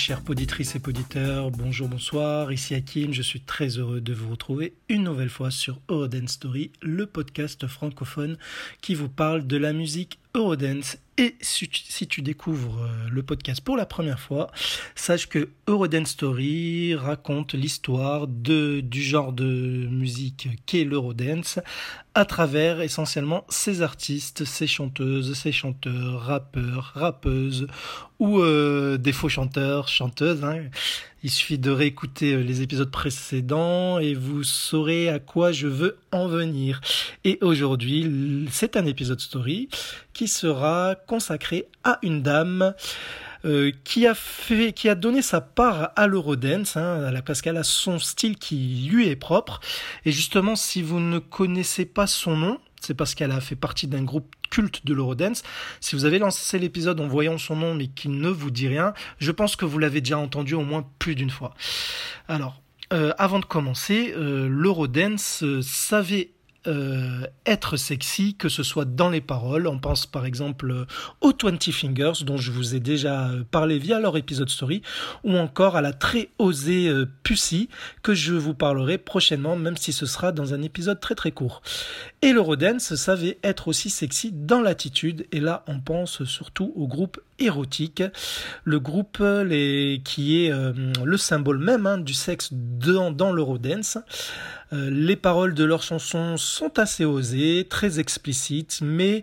Chers poditrices et poditeurs, bonjour, bonsoir, ici Hakim, je suis très heureux de vous retrouver une nouvelle fois sur Eurodance Story, le podcast francophone qui vous parle de la musique Eurodance. Et si tu, découvres euh, le podcast pour la première fois, sache que Eurodance Story raconte l'histoire du genre de musique qu'est l'Eurodance à travers essentiellement ses artistes, ses chanteuses, ses chanteurs, rappeurs, rappeuses ou euh, des faux chanteurs, chanteuses. Hein. Il suffit de réécouter euh, les épisodes précédents et vous saurez à quoi je veux en venir. Et aujourd'hui, c'est un épisode story qui sera consacré à une dame euh, qui a fait, qui a donné sa part à l'Eurodance, hein, parce qu'elle a son style qui lui est propre. Et justement, si vous ne connaissez pas son nom, c'est parce qu'elle a fait partie d'un groupe culte de l'Eurodance. Si vous avez lancé l'épisode en voyant son nom mais qu'il ne vous dit rien, je pense que vous l'avez déjà entendu au moins plus d'une fois. Alors, euh, avant de commencer, euh, l'Eurodance euh, savait euh, être sexy, que ce soit dans les paroles. On pense par exemple euh, aux 20 Fingers, dont je vous ai déjà euh, parlé via leur épisode story, ou encore à la très osée Pussy, que je vous parlerai prochainement, même si ce sera dans un épisode très très court. Et le Rodens savait être aussi sexy dans l'attitude, et là on pense surtout au groupe érotique, le groupe qui est le symbole même hein, du sexe dans, dans l'Eurodance. Euh, les paroles de leurs chansons sont assez osées, très explicites, mais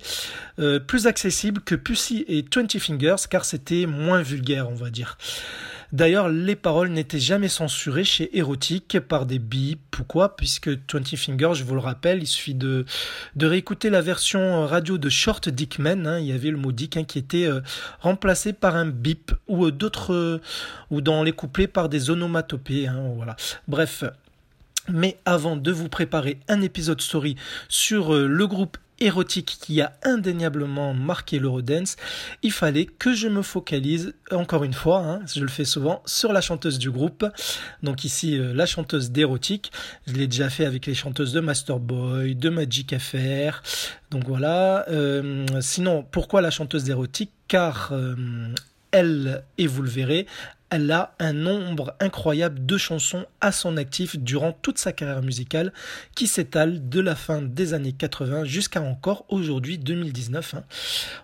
euh, plus accessibles que Pussy et Twenty Fingers, car c'était moins vulgaire, on va dire. D'ailleurs, les paroles n'étaient jamais censurées chez Erotic par des bips ou quoi, puisque Twenty Fingers, je vous le rappelle, il suffit de, de réécouter la version radio de Short Dickman, hein, il y avait le mot dick hein, qui était euh, remplacé par un bip, ou d'autres, ou dans les couplets par des onomatopées, hein, voilà. Bref, mais avant de vous préparer un épisode story sur euh, le groupe érotique qui a indéniablement marqué l'Eurodance, il fallait que je me focalise, encore une fois, hein, je le fais souvent, sur la chanteuse du groupe. Donc ici, euh, la chanteuse d'érotique. Je l'ai déjà fait avec les chanteuses de Masterboy, de Magic Affair. Donc voilà. Euh, sinon, pourquoi la chanteuse d'érotique? Car elle, et vous le verrez, elle a un nombre incroyable de chansons à son actif durant toute sa carrière musicale qui s'étale de la fin des années 80 jusqu'à encore aujourd'hui 2019. Hein.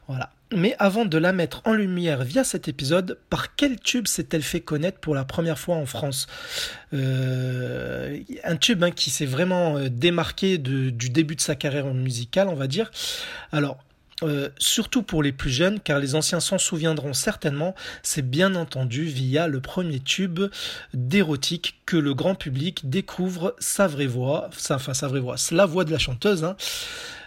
Voilà. Mais avant de la mettre en lumière via cet épisode, par quel tube s'est-elle fait connaître pour la première fois en France? Euh, Un tube hein, qui s'est vraiment euh, démarqué du début de sa carrière musicale, on va dire. Alors, euh, surtout pour les plus jeunes, car les anciens s'en souviendront certainement, c'est bien entendu via le premier tube d'érotique que le grand public découvre sa vraie voix, enfin sa vraie voix, la voix de la chanteuse, hein,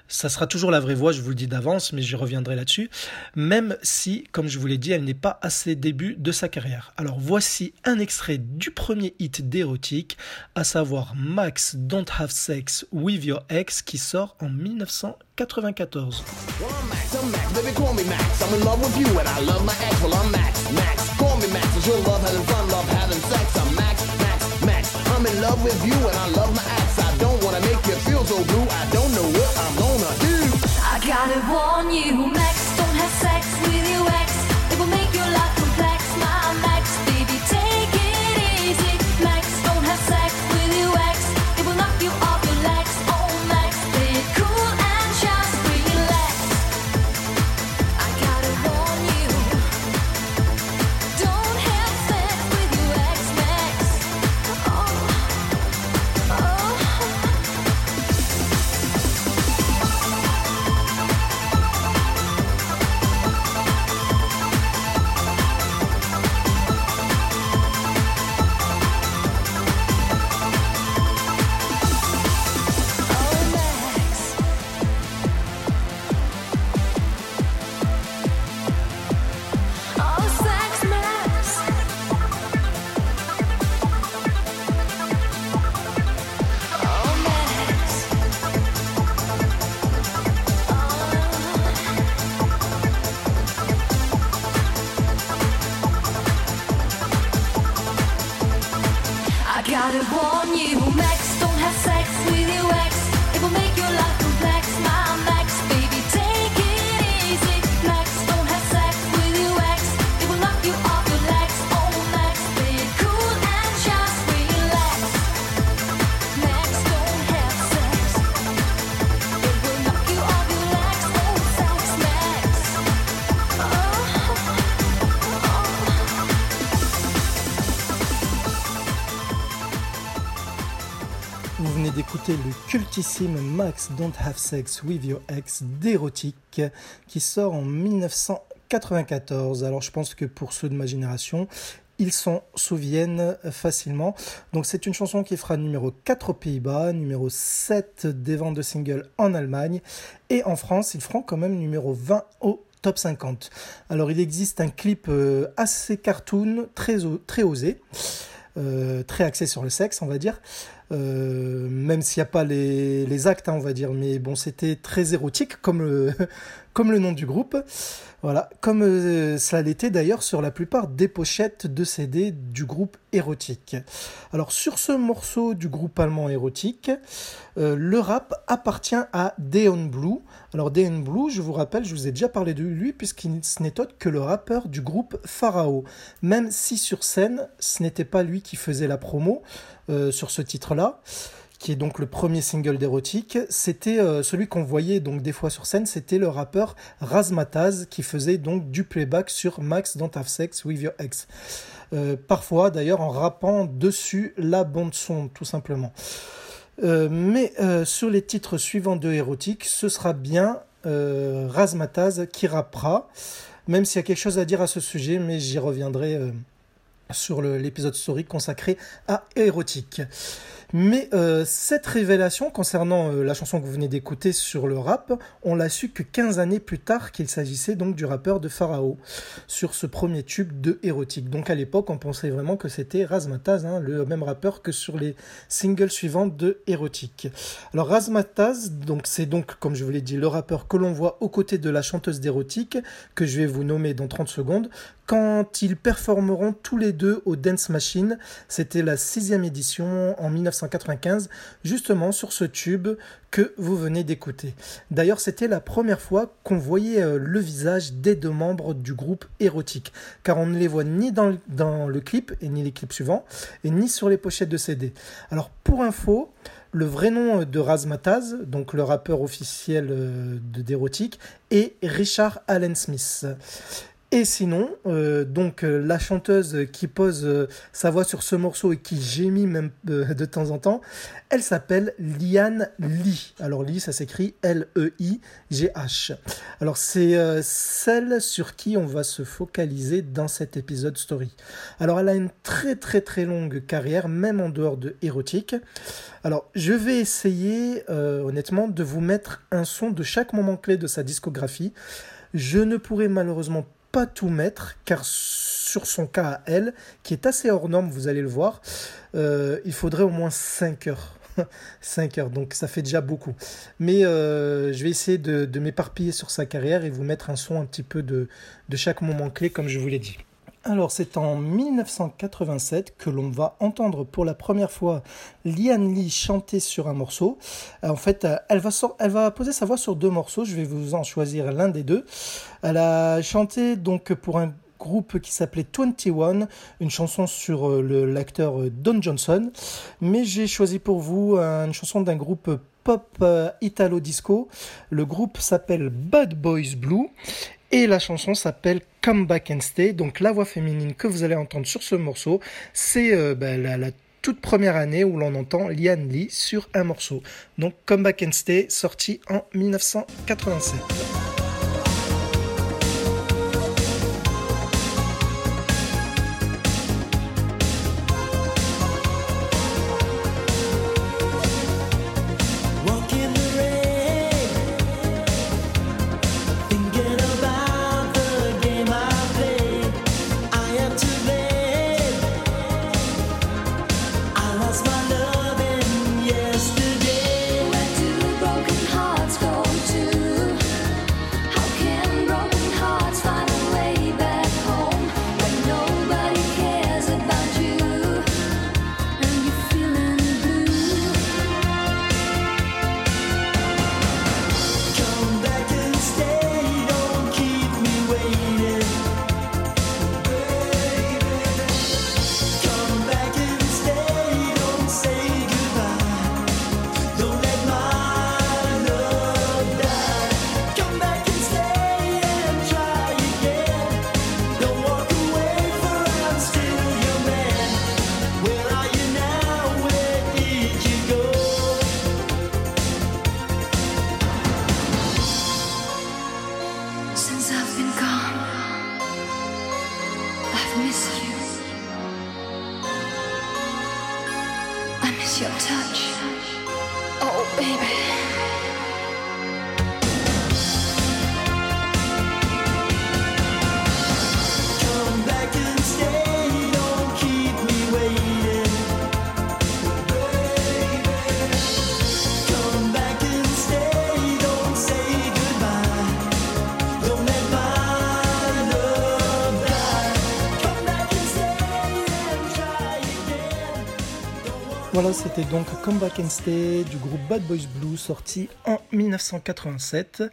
ça sera toujours la vraie voix, je vous le dis d'avance, mais je reviendrai là-dessus. Même si, comme je vous l'ai dit, elle n'est pas à ses débuts de sa carrière. Alors voici un extrait du premier hit d'érotique, à savoir Max Don't Have Sex With Your Ex, qui sort en 1994. Gotta warn you, Max Don't Have Sex With Your Ex d'érotique qui sort en 1994. Alors je pense que pour ceux de ma génération, ils s'en souviennent facilement. Donc c'est une chanson qui fera numéro 4 aux Pays-Bas, numéro 7 des ventes de singles en Allemagne et en France, ils feront quand même numéro 20 au top 50. Alors il existe un clip euh, assez cartoon, très, très osé. Euh, très axé sur le sexe, on va dire. Euh, même s'il n'y a pas les, actes, hein, on va dire. Mais bon, c'était très érotique, comme le, comme le nom du groupe. Voilà, comme euh, ça l'était d'ailleurs sur la plupart des pochettes de CD du groupe érotique. Alors sur ce morceau du groupe allemand érotique, euh, le rap appartient à Deon Blue. Alors Deon Blue, je vous rappelle, je vous ai déjà parlé de lui puisqu'il n'est autre que le rappeur du groupe Pharaoh. Même si sur scène, ce n'était pas lui qui faisait la promo euh, sur ce titre-là qui est donc le premier single d'érotique, c'était euh, celui qu'on voyait donc des fois sur scène, c'était le rappeur Razmataz qui faisait donc du playback sur Max Don't Have Sex With Your Ex. Euh, parfois d'ailleurs en rappant dessus la bande son tout simplement. Euh, mais sur les titres suivants de érotique, ce sera bien Razmataz qui rappera, même s'il y a quelque chose à dire à ce sujet, mais j'y reviendrai sur l'épisode story consacré à érotique. Mais euh, cette révélation concernant euh, la chanson que vous venez d'écouter sur le rap, on l'a su que 15 années plus tard qu'il s'agissait donc du rappeur de Pharaoh sur ce premier tube de érotique. Donc à l'époque, on pensait vraiment que c'était Razmataz, hein, le même rappeur que sur les singles suivants de érotique. Alors Razmataz, donc c'est donc comme je vous l'ai dit le rappeur que l'on voit aux côtés de la chanteuse d'érotique que je vais vous nommer dans 30 secondes quand ils performeront tous les deux au Dance Machine. C'était la sixième édition en 1995, justement sur ce tube que vous venez d'écouter. D'ailleurs, c'était la première fois qu'on voyait euh, le visage des deux membres du groupe érotique, car on ne les voit ni dans le, clip, et ni les clips suivants, et ni sur les pochettes de CD. Alors, pour info, le vrai nom de Razmataz, donc le rappeur officiel euh, d'érotique, est Richard Allen Smith. Et sinon, euh, donc euh, la chanteuse qui pose euh, sa voix sur ce morceau et qui gémit même de temps en temps, elle s'appelle Liane Lee. Alors Lee, ça s'écrit L-E-I-G-H. Alors c'est celle sur qui on va se focaliser dans cet épisode story. Alors elle a une très très très longue carrière, même en dehors de érotique. Alors je vais essayer honnêtement de vous mettre un son de chaque moment clé de sa discographie. Je ne pourrai malheureusement tout mettre, car sur son cas à elle, qui est assez hors norme, vous allez le voir, euh, il faudrait au moins 5 heures. 5 heures, donc ça fait déjà beaucoup. Mais euh, je vais essayer de, de m'éparpiller sur sa carrière et vous mettre un son un petit peu de, de chaque moment clé, comme je vous l'ai dit. Alors c'est en 1987 que l'on va entendre pour la première fois Lian Lee chanter sur un morceau. Euh, en fait, euh, elle va, elle va poser sa voix sur deux morceaux, je vais vous en choisir l'un des deux. Elle a chanté donc pour un groupe qui s'appelait 21, une chanson sur euh, l'acteur Don Johnson. Mais j'ai choisi pour vous une chanson d'un groupe pop italo disco. Le groupe s'appelle Bad Boys Blue et la chanson s'appelle Come Back and Stay. Donc la voix féminine que vous allez entendre sur ce morceau, c'est euh, bah, la, la, toute première année où l'on entend Lian Lee sur un morceau. Donc Come Back and Stay, sorti en 1987. C'était donc Come Back and Stay du groupe Bad Boys Blue sorti en 1987.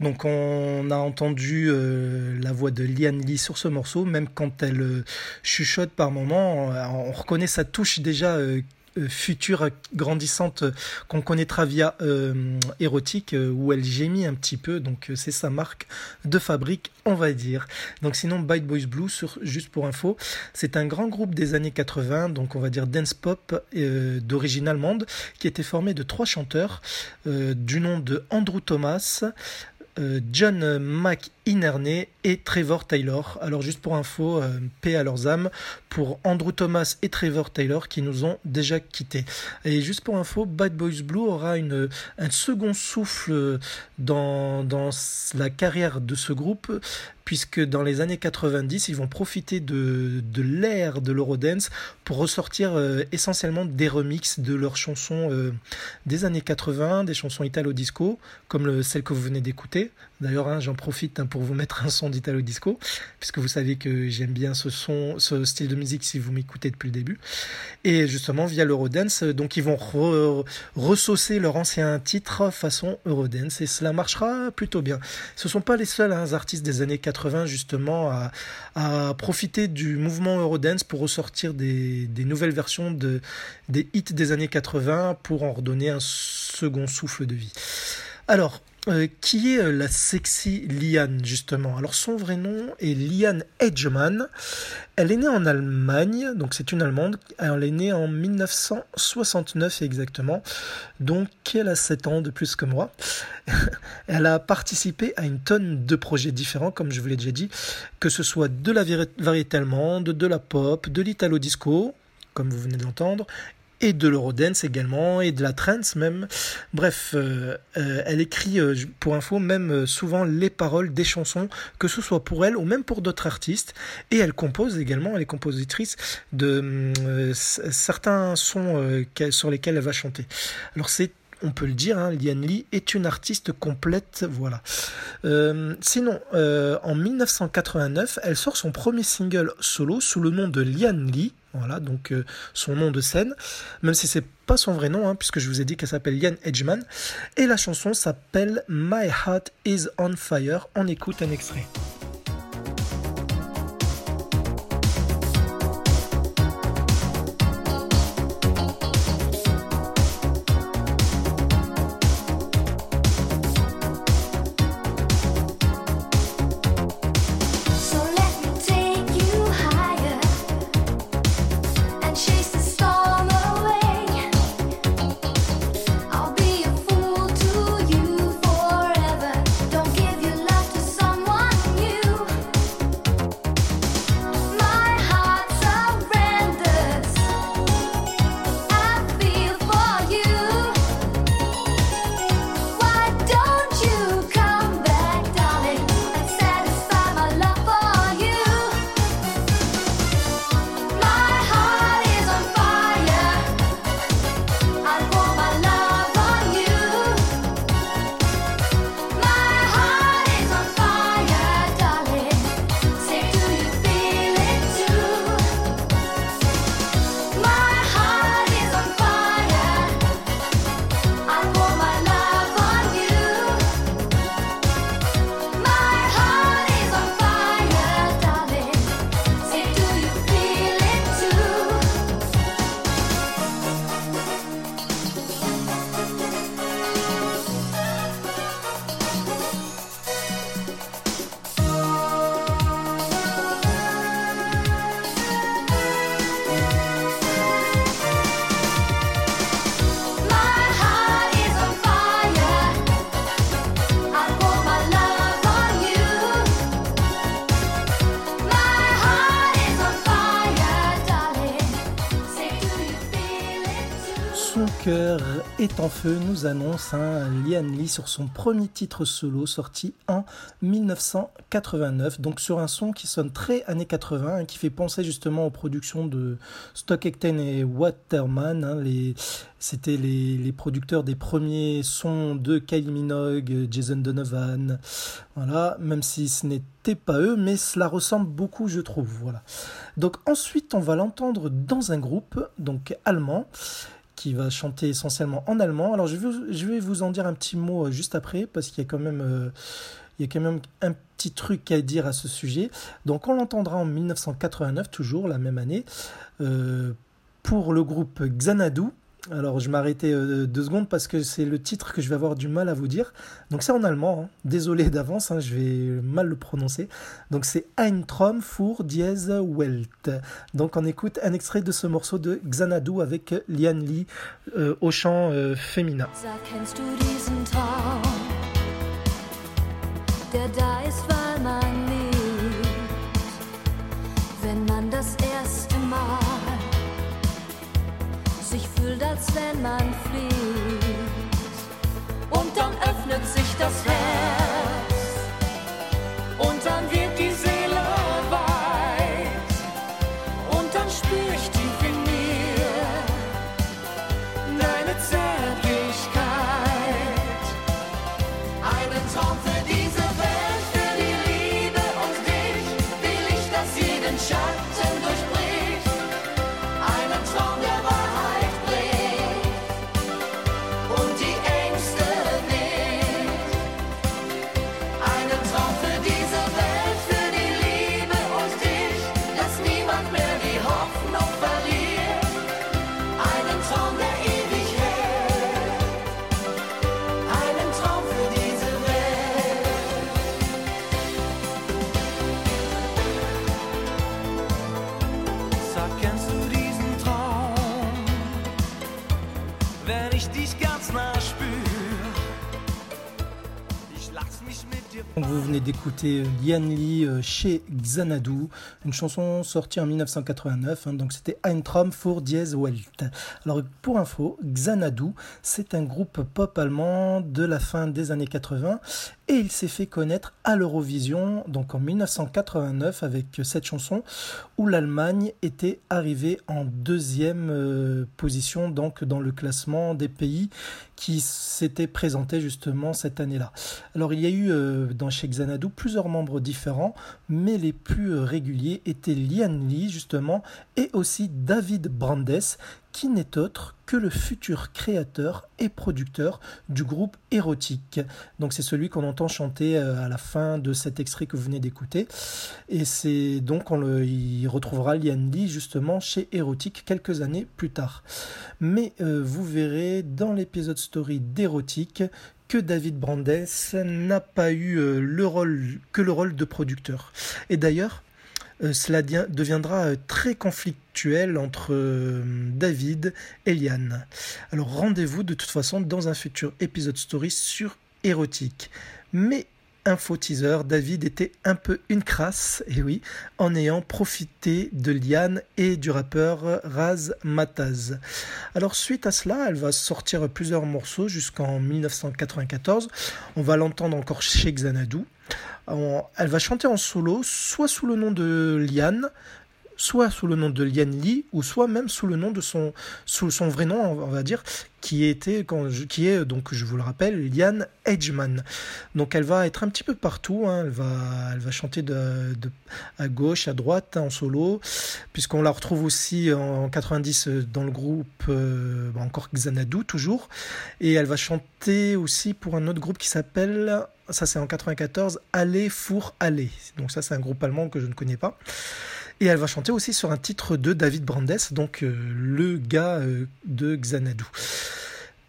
Donc on a entendu euh, la voix de Liane Lee sur ce morceau, même quand elle euh, chuchote par moment, on, reconnaît sa touche déjà euh, future grandissante qu'on connaîtra via euh, érotique euh, où elle gémit un petit peu. Donc c'est sa marque de fabrique on va dire. Donc sinon Bite Boys Blue sur, juste pour info c'est un grand groupe des années 80 donc on va dire dance pop d'origine allemande qui était formé de trois chanteurs du nom de Andrew Thomas John Mac Inerney et Trevor Taylor. Alors juste pour info, euh, paix à leurs âmes, pour Andrew Thomas et Trevor Taylor qui nous ont déjà quittés. Et juste pour info, Bad Boys Blue aura une, un second souffle dans, dans la carrière de ce groupe puisque dans les années 90, ils vont profiter de, de l'ère de l'Eurodance pour ressortir euh, essentiellement des remixes de leurs chansons euh, des années 80, des chansons italo-disco, comme le, celle que vous venez d'écouter. D'ailleurs, hein, j'en profite hein, pour vous mettre un son d'Italo Disco, puisque vous savez que j'aime bien ce son, ce style de musique si vous m'écoutez depuis le début. Et justement, via l'Eurodance, donc ils vont ressaucer leur ancien titre façon Eurodance, et cela marchera plutôt bien. Ce ne sont pas les seuls hein, artistes des années 80 justement à, profiter du mouvement Eurodance pour ressortir des, nouvelles versions de, des hits des années 80 pour en redonner un second souffle de vie. Alors, euh, qui est euh, la sexy Liane justement? Alors son vrai nom est Liane Edgeman. Elle est née en Allemagne, donc c'est une Allemande. Elle est née en 1969 exactement, donc elle a 7 ans de plus que moi. elle a participé à une tonne de projets différents, comme je vous l'ai déjà dit, que ce soit de la variété allemande, de la pop, de l'italo disco, comme vous venez d'entendre, et de l'eurodance également, et de la trance même. Bref, euh, euh, elle écrit, euh, pour info, même souvent les paroles des chansons, que ce soit pour elle ou même pour d'autres artistes. Et elle compose également, elle est compositrice de certains sons sur lesquels elle va chanter. Alors c'est on peut le dire, hein, Lian Lee est une artiste complète, voilà. sinon, en 1989, elle sort son premier single solo sous le nom de Lian Lee, voilà, donc euh, son nom de scène, même si c'est pas son vrai nom, hein, puisque je vous ai dit qu'elle s'appelle Liane Edgeman. Et la chanson s'appelle My Heart is on Fire. On écoute un extrait. En feu nous annonce un Lian Lee sur son premier titre solo sorti en 1989. Donc sur un son qui sonne très années 80, qui fait penser justement aux productions de Stock et Waterman. Hein, les, c'était les, les, producteurs des premiers sons de Kylie Minogue, Jason Donovan. Voilà, même si ce n'était pas eux, mais cela ressemble beaucoup, je trouve. Voilà. Donc ensuite, on va l'entendre dans un groupe, donc allemand qui va chanter essentiellement en allemand. Alors je vais, vous en dire un petit mot juste après parce qu'il y a quand même il y a quand même un petit truc à dire à ce sujet. Donc on l'entendra en 1989, toujours la même année, euh, pour le groupe Xanadu. Alors je m'arrêtais euh, deux secondes parce que c'est le titre que je vais avoir du mal à vous dire. Donc c'est en allemand, hein. désolé d'avance, hein, je vais mal le prononcer. Donc c'est Ein Traum für dies Welt. Donc on écoute un extrait de ce morceau de Xanadu avec Lian Li euh, au chant féminin. Euh, Lian Li euh, chez Xanadu, une chanson sortie en 1989, hein, donc c'était Ein Traum für dies Welt. Alors pour info, Xanadu, c'est un groupe pop allemand de la fin des années 80 et il s'est fait connaître à l'Eurovision, donc en 1989 avec cette chanson où l'Allemagne était arrivée en deuxième euh, position donc dans le classement des pays qui s'étaient présentés justement cette année-là. Alors il y a eu euh, dans chez Xanadu plusieurs membres différents, mais les plus euh, réguliers étaient Lian Li justement et aussi David Brandes qui n'est autre que le futur créateur et producteur du groupe Érotique. Donc c'est celui qu'on entend chanter euh, à la fin de cet extrait que vous venez d'écouter. Et c'est donc on le, il retrouvera Lian Li justement chez Érotique quelques années plus tard. Mais euh, vous verrez dans l'épisode story d'Érotique que David Brandes n'a pas eu euh, le rôle que le rôle de producteur. Et d'ailleurs, cela dia- deviendra euh, très conflictuel entre euh, David et Liane. Alors rendez-vous de toute façon dans un futur épisode story sur érotique. Mais info teaser, David était un peu une crasse, et oui, en ayant profité de Liane et du rappeur Raz Mataz. Alors suite à cela, elle va sortir plusieurs morceaux jusqu'en 1994. On va l'entendre encore chez Xanadu. Elle va chanter en solo, soit sous le nom de Liane, soit sous le nom de Lian Li, ou soit même sous le nom de son, sous son vrai nom, on va dire, qui était, quand je- qui est, donc je vous le rappelle, Lian Edgeman. Donc elle va être un petit peu partout, hein, elle, va, elle va chanter de, à gauche, à droite, hein, en solo, puisqu'on la retrouve aussi en 90 dans le groupe, euh, bah, encore Xanadu toujours, et elle va chanter aussi pour un autre groupe qui s'appelle, ça c'est en 94, Aller Four Aller. Donc ça c'est un groupe allemand que je ne connais pas. Et elle va chanter aussi sur un titre de David Brandes, donc euh, le gars euh, de Xanadu.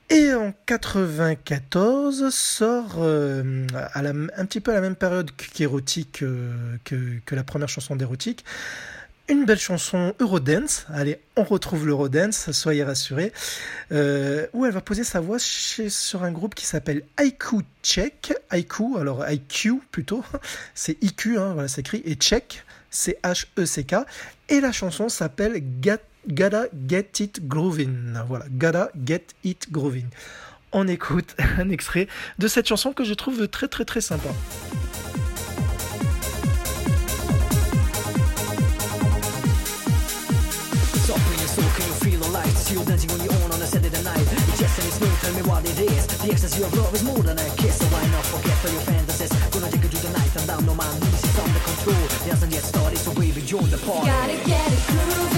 Et en 94 sort euh, un petit peu à la même période qu'Érotique, que, la première chanson d'Érotique, une belle chanson Eurodance. Allez, on retrouve l'Eurodance, soyez rassurés. où elle va poser sa voix sur un groupe qui s'appelle IQ Check. IQ, alors IQ plutôt, c'est IQ, hein, voilà, c'est écrit, et Check, c'est H-E-C-K. Et la chanson s'appelle Gat- Gotta Get It Groovin'. Voilà, Gotta Get It Groovin'. On écoute un extrait de cette chanson que je trouve très très très sympa. Gonna take you to the night and down, no my knees, it's under control. It hasn't yet started, so baby, join the party. Gotta get it grooving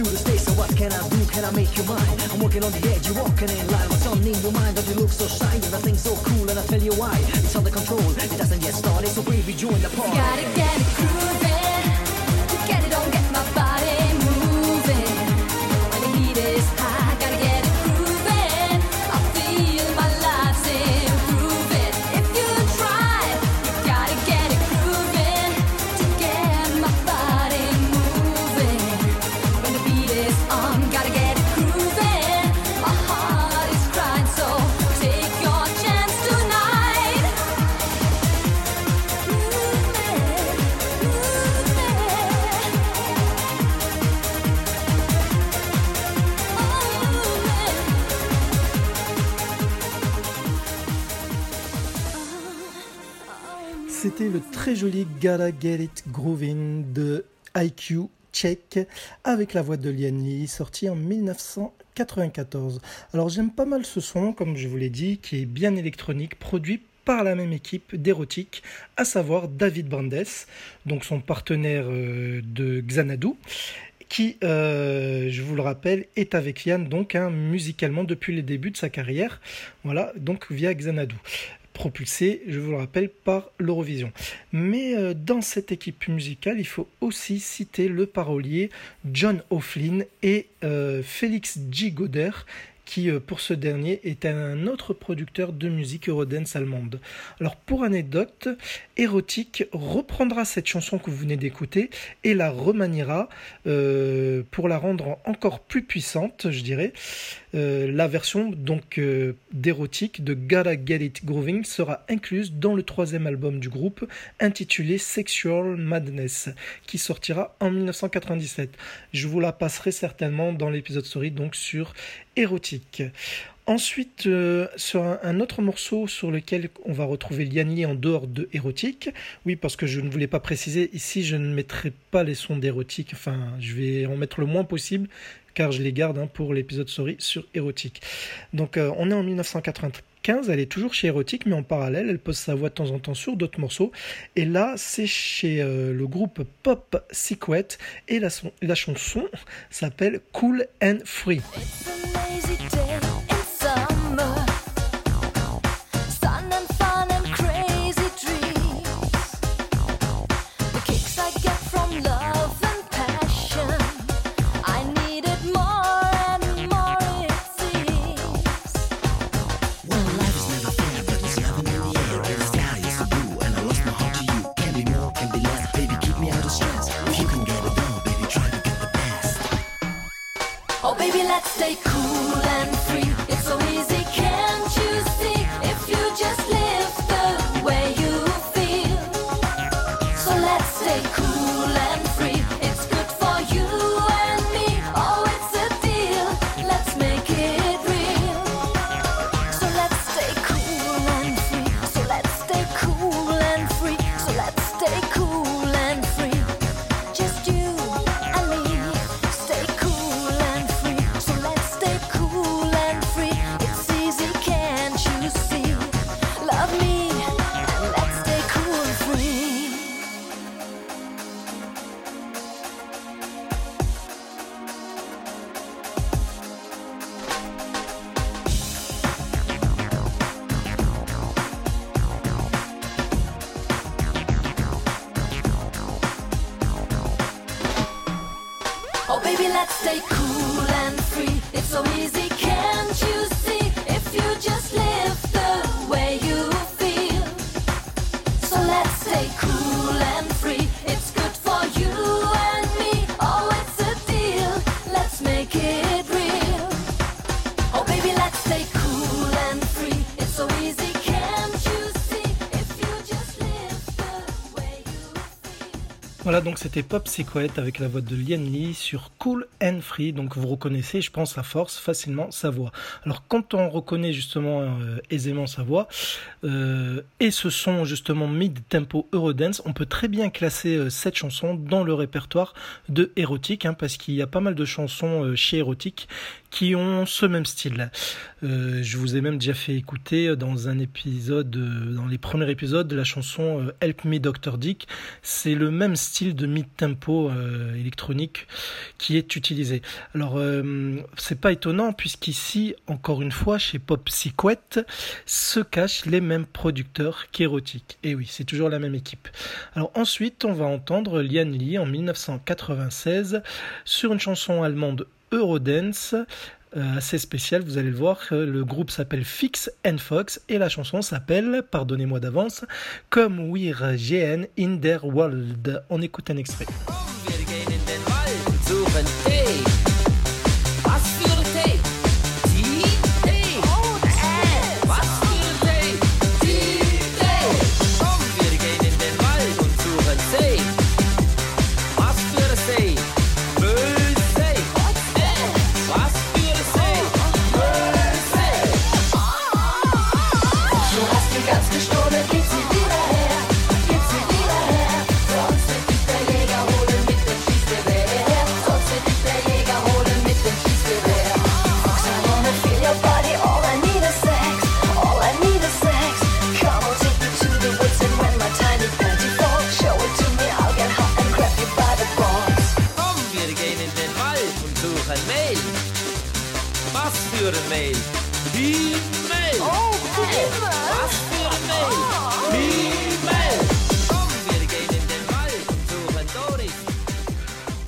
you to stay. So what can I do? Can I make you mine? I'm working on the edge, you're walking in line. What's on in your mind that you look so shy? Everything so cool, and I tell you why. It's under control, it doesn't yet started. So baby, join the party. Gotta get it grooving. Très joli Gotta Get It Grooving de IQ Check avec la voix de Lian Lee, sorti en 1994. Alors j'aime pas mal ce son, comme je vous l'ai dit, qui est bien électronique, produit par la même équipe d'érotique, à savoir David Brandes, donc son partenaire euh, de Xanadu, qui, euh, je vous le rappelle, est avec Yann donc hein, musicalement depuis les débuts de sa carrière, voilà, donc via Xanadu propulsé, je vous le rappelle, par l'Eurovision. Mais euh, dans cette équipe musicale, il faut aussi citer le parolier John O'Flynn et euh, Félix G. Goder, qui euh, pour ce dernier est un autre producteur de musique eurodance allemande. Alors pour anecdote, Erotic reprendra cette chanson que vous venez d'écouter et la remaniera euh, pour la rendre encore plus puissante, je dirais. Euh, la version donc de Gotta Get It Grooving sera incluse dans le troisième album du groupe intitulé Sexual Madness qui sortira en 1997. Je vous la passerai certainement dans l'épisode story donc sur Erotic. Ensuite, euh, sur un, autre morceau sur lequel on va retrouver Liani en dehors de érotique. Oui, parce que je ne voulais pas préciser, ici je ne mettrai pas les sons d'érotique, enfin je vais en mettre le moins possible car je les garde hein, pour l'épisode sorry sur érotique. Donc euh, on est en 1995, elle est toujours chez érotique, mais en parallèle, elle pose sa voix de temps en temps sur d'autres morceaux. Et là, c'est chez euh, le groupe Pop Secret et la, son- la chanson s'appelle Cool and Free. C'était Pop Secret avec la voix de Lian Lee sur Cool and Free. Donc vous reconnaissez, je pense, à force facilement sa voix. Alors quand on reconnaît justement euh, aisément sa voix euh, et ce son justement mid-tempo Eurodance, on peut très bien classer euh, cette chanson dans le répertoire de Erotic, hein, parce qu'il y a pas mal de chansons chez Erotic qui ont ce même style. Euh, je vous ai même déjà fait écouter dans un épisode, euh, dans les premiers épisodes de la chanson euh, Help Me Dr. Dick. C'est le même style de mid-tempo euh, électronique qui est utilisé. Alors, euh, c'est pas étonnant puisqu'ici, encore une fois, chez Pop Secret, se cachent les mêmes producteurs qu'Erotic. Et oui, c'est toujours la même équipe. Alors ensuite, on va entendre Lian Lee en 1996 sur une chanson allemande Eurodance. euh, assez spéciale, vous allez le voir, euh, le groupe s'appelle Fix and Fox et la chanson s'appelle, pardonnez-moi d'avance, Come We're GN in der World. On écoute un extrait.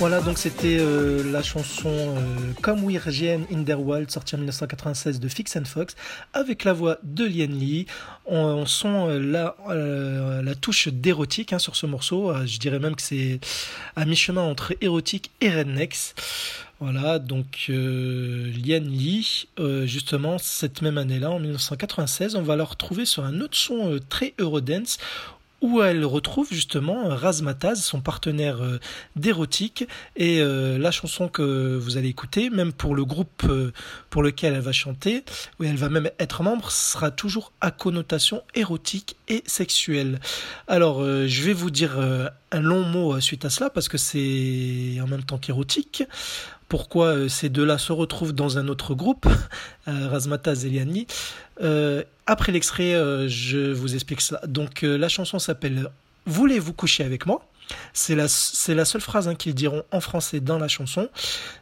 Voilà, donc c'était euh, la chanson euh, Come We're GN in der World, sortie en 1996 de Fix and Fox, avec la voix de Lien Lee. On, sent euh, la, touche d'érotique hein, sur ce morceau. Euh, je dirais même que c'est à mi-chemin entre érotique et rednecks. Voilà, donc Lian Lee, euh, justement, cette même année-là, en 1996, on va la retrouver sur un autre son très Eurodance où elle retrouve justement Razmataz, son partenaire euh, d'érotique, et euh, la chanson que vous allez écouter, même pour le groupe euh, pour lequel elle va chanter, où elle va même être membre, sera toujours à connotation érotique et sexuelle. Alors, euh, je vais vous dire euh, un long mot euh, suite à cela, parce que c'est en même temps qu'érotique. Pourquoi euh, ces deux-là se retrouvent dans un autre groupe, euh, Razmataz et Liani. Euh, après l'extrait, euh, je vous explique ça. Donc euh, la chanson s'appelle Voulez-vous coucher avec moi? C'est la, seule phrase hein, qu'ils diront en français dans la chanson,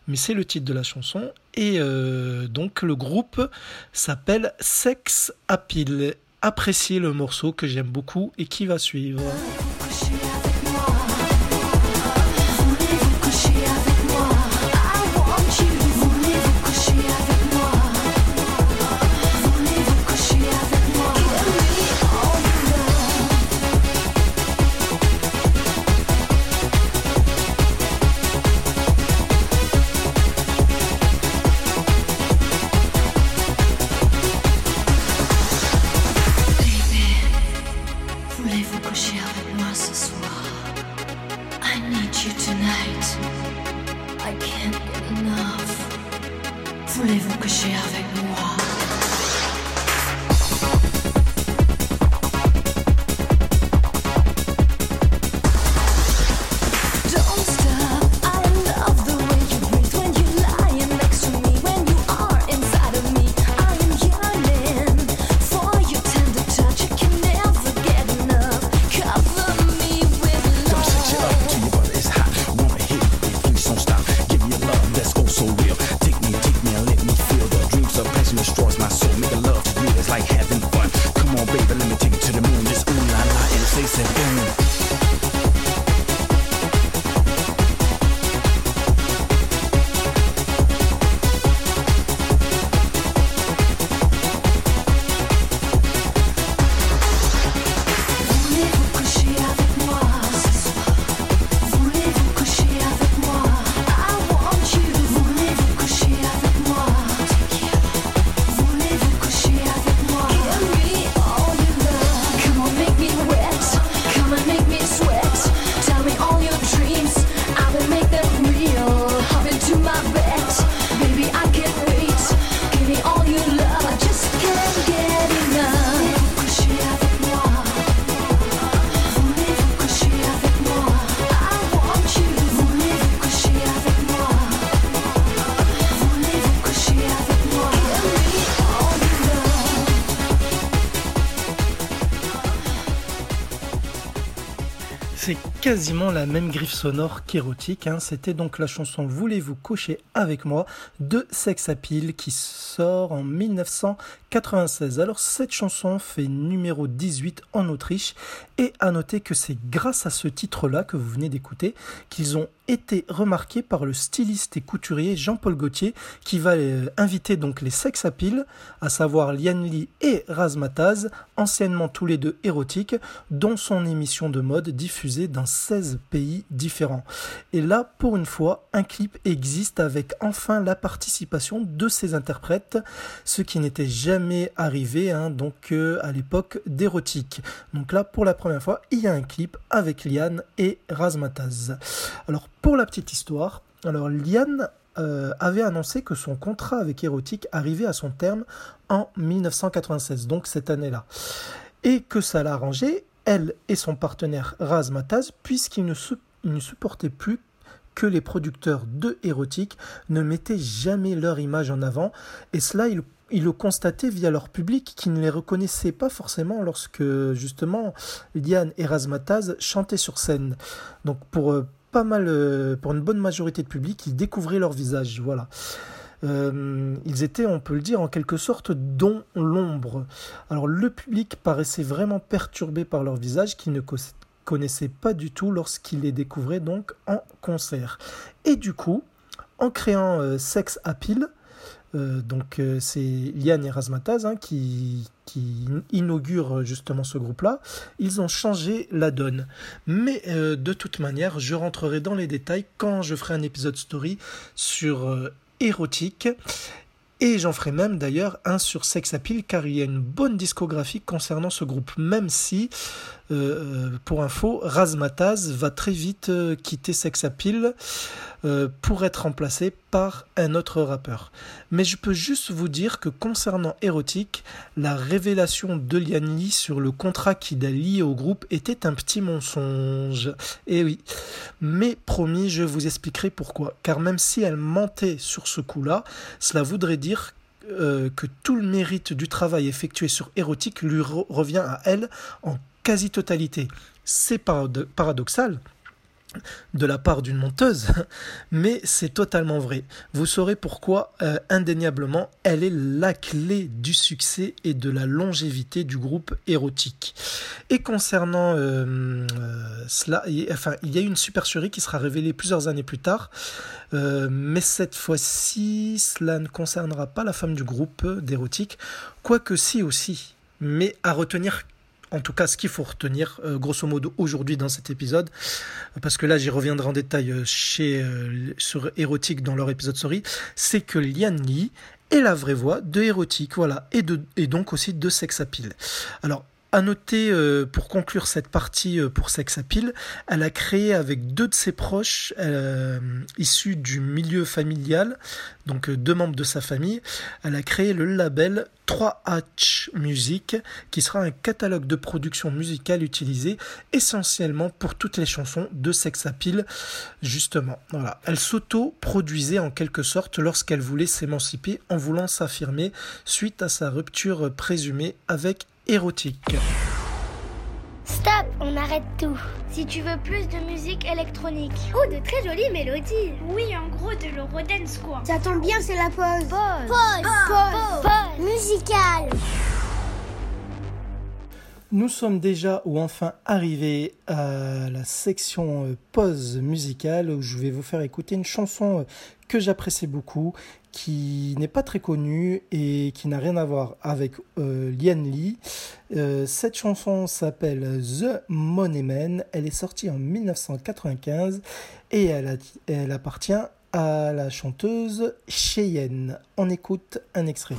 mais c'est le titre de la chanson. Et euh, donc le groupe s'appelle Sex Appeal. Appréciez le morceau que j'aime beaucoup et qui va suivre. Quasiment la même griffe sonore qu'érotique. hein. C'était donc la chanson Voulez-vous coucher avec moi de Sex Appeal qui sort en 1996. Alors cette chanson fait numéro 18 en Autriche et à noter que c'est grâce à ce titre-là que vous venez d'écouter qu'ils ont été remarqués par le styliste et couturier Jean-Paul Gaultier qui va euh, inviter donc les Sex Appeal, à savoir Lian Li et Razmataz, anciennement tous les deux érotiques, dont son émission de mode diffusée dans 16 pays différents. Et là, pour une fois, un clip existe avec enfin la participation de ces interprètes, ce qui n'était jamais arrivé hein, donc euh, à l'époque d'érotique. Donc là, pour la première fois, il y a un clip avec Lian et Razmataz. Alors pour la petite histoire, alors Lian euh, avait annoncé que son contrat avec Erotic arrivait à son terme en 1996, donc cette année-là. Et que ça l'arrangeait, elle et son partenaire Razmataz, puisqu'ils ne, ne supportaient plus que les producteurs de Erotic ne mettaient jamais leur image en avant, et cela ils, ils le constataient via leur public qui ne les reconnaissait pas forcément lorsque justement Lian et Razmataz chantaient sur scène. Donc pour euh, pas mal, euh, pour une bonne majorité de public, ils découvraient leur visage, voilà. Euh, ils étaient, on peut le dire, en quelque sorte dans l'ombre. Alors le public paraissait vraiment perturbé par leur visage qu'ils ne co- connaissaient pas du tout lorsqu'ils les découvraient donc en concert. Et du coup, en créant Sex Appeal, euh, donc euh, c'est Liane et Razmataz hein, qui, inaugurent euh, justement ce groupe-là. Ils ont changé la donne. Mais de toute manière, je rentrerai dans les détails quand je ferai un épisode story sur érotique. Et j'en ferai même d'ailleurs un sur Sex Appeal car il y a une bonne discographie concernant ce groupe, même si, euh, pour info, Razmataz va très vite euh, quitter Sex euh, pour être remplacé par un autre rappeur. Mais je peux juste vous dire que concernant Érotique, la révélation de Lian Li sur le contrat qui l'a lié au groupe était un petit mensonge. Et oui. Mais promis, je vous expliquerai pourquoi. Car même si elle mentait sur ce coup-là, cela voudrait dire euh, que tout le mérite du travail effectué sur Érotique lui re- revient à elle en quasi-totalité. C'est parado- paradoxal de la part d'une monteuse, mais c'est totalement vrai. Vous saurez pourquoi, euh, indéniablement, elle est la clé du succès et de la longévité du groupe érotique. Et concernant euh, euh, cela, enfin, il y a une supercherie qui sera révélée plusieurs années plus tard, mais cette fois-ci, cela ne concernera pas la femme du groupe d'érotique, quoique si aussi. Mais à retenir en tout cas ce qu'il faut retenir euh, grosso modo aujourd'hui dans cet épisode parce que là j'y reviendrai en détail euh, chez euh, sur érotique dans leur épisode sorry c'est que Lian Li est la vraie voix de érotique voilà et de et donc aussi de sex appeal. Alors à noter, euh, pour conclure cette partie euh, pour Sex Appeal, elle a créé avec deux de ses proches euh, issus du milieu familial, donc euh, deux membres de sa famille, elle a créé le label 3H Music, qui sera un catalogue de production musicale utilisé essentiellement pour toutes les chansons de Sex Appeal, justement. Voilà. Elle s'auto-produisait en quelque sorte lorsqu'elle voulait s'émanciper en voulant s'affirmer suite à sa rupture présumée avec Érotique. Stop, on arrête tout. Si tu veux plus de musique électronique. Oh, de très jolies mélodies. Oui, en gros, de l'eurodance quoi. Ça tombe bien, c'est la pause. Pause. Pause. Pause. Pause. Musicale. Nous sommes déjà ou enfin arrivés à la section euh, pause musicale où je vais vous faire écouter une chanson euh, que j'apprécie beaucoup, qui n'est pas très connue et qui n'a rien à voir avec euh, Lian Li. Euh, cette chanson s'appelle The Money Man. Elle est sortie en 1995 et elle, elle appartient à la chanteuse Cheyenne. On écoute un extrait.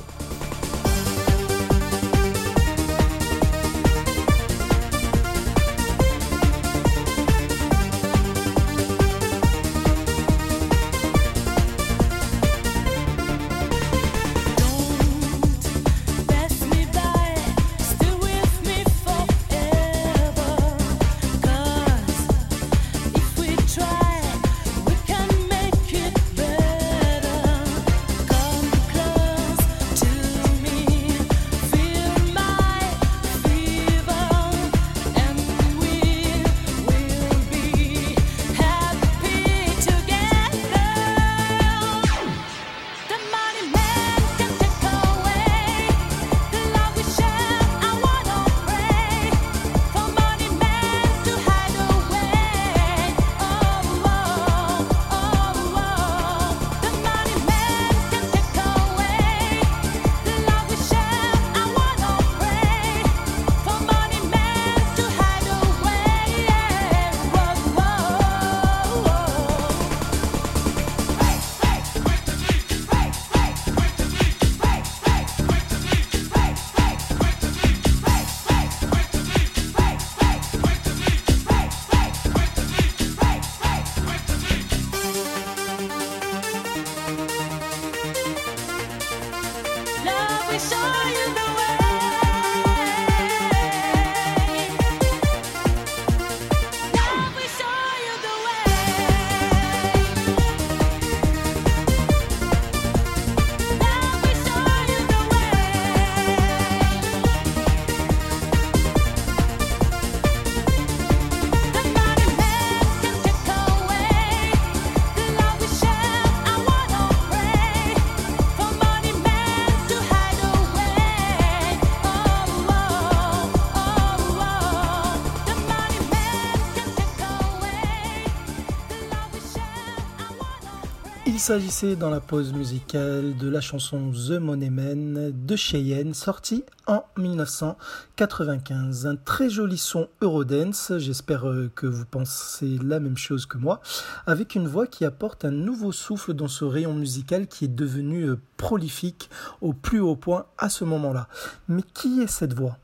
S'agissait dans la pause musicale de la chanson The Money Man de Cheyenne, sortie en 1995. Un très joli son Eurodance, j'espère euh, que vous pensez la même chose que moi, avec une voix qui apporte un nouveau souffle dans ce rayon musical qui est devenu euh, prolifique au plus haut point à ce moment-là. Mais qui est cette voix?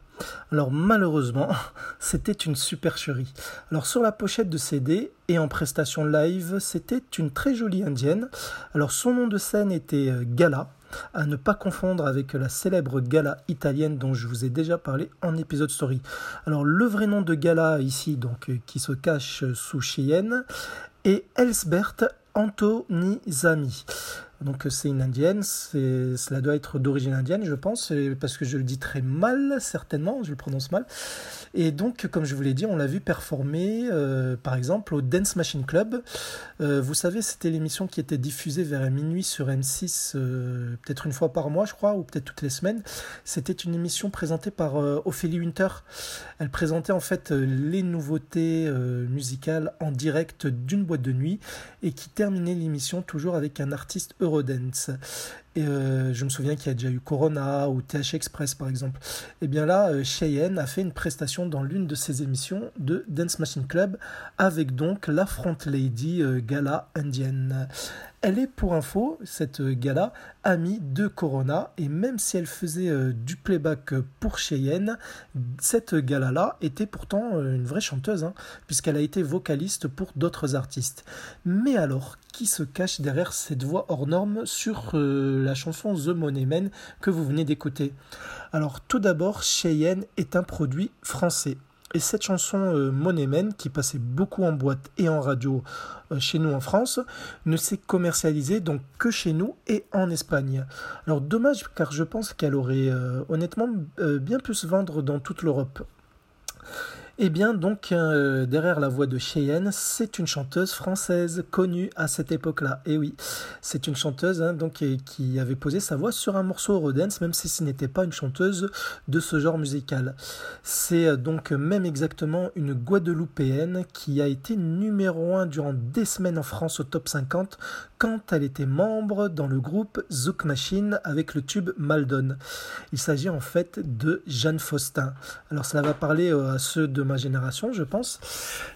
Alors malheureusement, c'était une supercherie. Alors sur la pochette de CD et en prestation live, c'était une très jolie indienne. Alors son nom de scène était euh, Gala, à ne pas confondre avec la célèbre Gala italienne dont je vous ai déjà parlé en épisode story. Alors le vrai nom de Gala ici, donc euh, qui se cache sous Cheyenne, est Elsbert Antonizami. Donc euh, c'est une indienne, cela doit être d'origine indienne, je pense, parce que je le dis très mal, certainement, je le prononce mal. Et donc, comme je vous l'ai dit, on l'a vu performer, euh, par exemple, au Dance Machine Club. Euh, vous savez, c'était l'émission qui était diffusée vers minuit sur M6, euh, peut-être une fois par mois, je crois, ou peut-être toutes les semaines. C'était une émission présentée par Ophélie Winter. Elle présentait en fait les nouveautés musicales en direct d'une boîte de nuit et qui terminait l'émission toujours avec un artiste Eurodance. Euh, je me souviens qu'il y a déjà eu Corona ou TH Express par exemple. Et bien là, euh, Cheyenne a fait une prestation dans l'une de ses émissions de Dance Machine Club avec donc la Front Lady euh, Gala indienne. Elle est pour info, cette gala, amie de Corona et même si elle faisait du playback pour Cheyenne, cette gala-là était pourtant une vraie chanteuse, hein, puisqu'elle a été vocaliste pour d'autres artistes. Mais alors, qui se cache derrière cette voix hors norme sur euh, la chanson The Money Man que vous venez d'écouter Alors, tout d'abord, Cheyenne est un produit français. Et cette chanson euh, Money Man, qui passait beaucoup en boîte et en radio euh, chez nous en France, ne s'est commercialisée donc que chez nous et en Espagne. Alors dommage car je pense qu'elle aurait euh, honnêtement bien pu se vendre dans toute l'Europe. Eh bien, donc, euh, derrière la voix de Cheyenne, c'est une chanteuse française connue à cette époque-là. Et oui, c'est une chanteuse hein, donc, qui avait posé sa voix sur un morceau Eurodance, même si ce n'était pas une chanteuse de ce genre musical. C'est euh, donc même exactement une Guadeloupéenne qui a été numéro 1 durant des semaines en France au top 50 quand elle était membre dans le groupe Zouk Machine avec le tube Maldon. Il s'agit en fait de Jeanne Faustin. Alors cela va parler euh, à ceux de ma génération, je pense.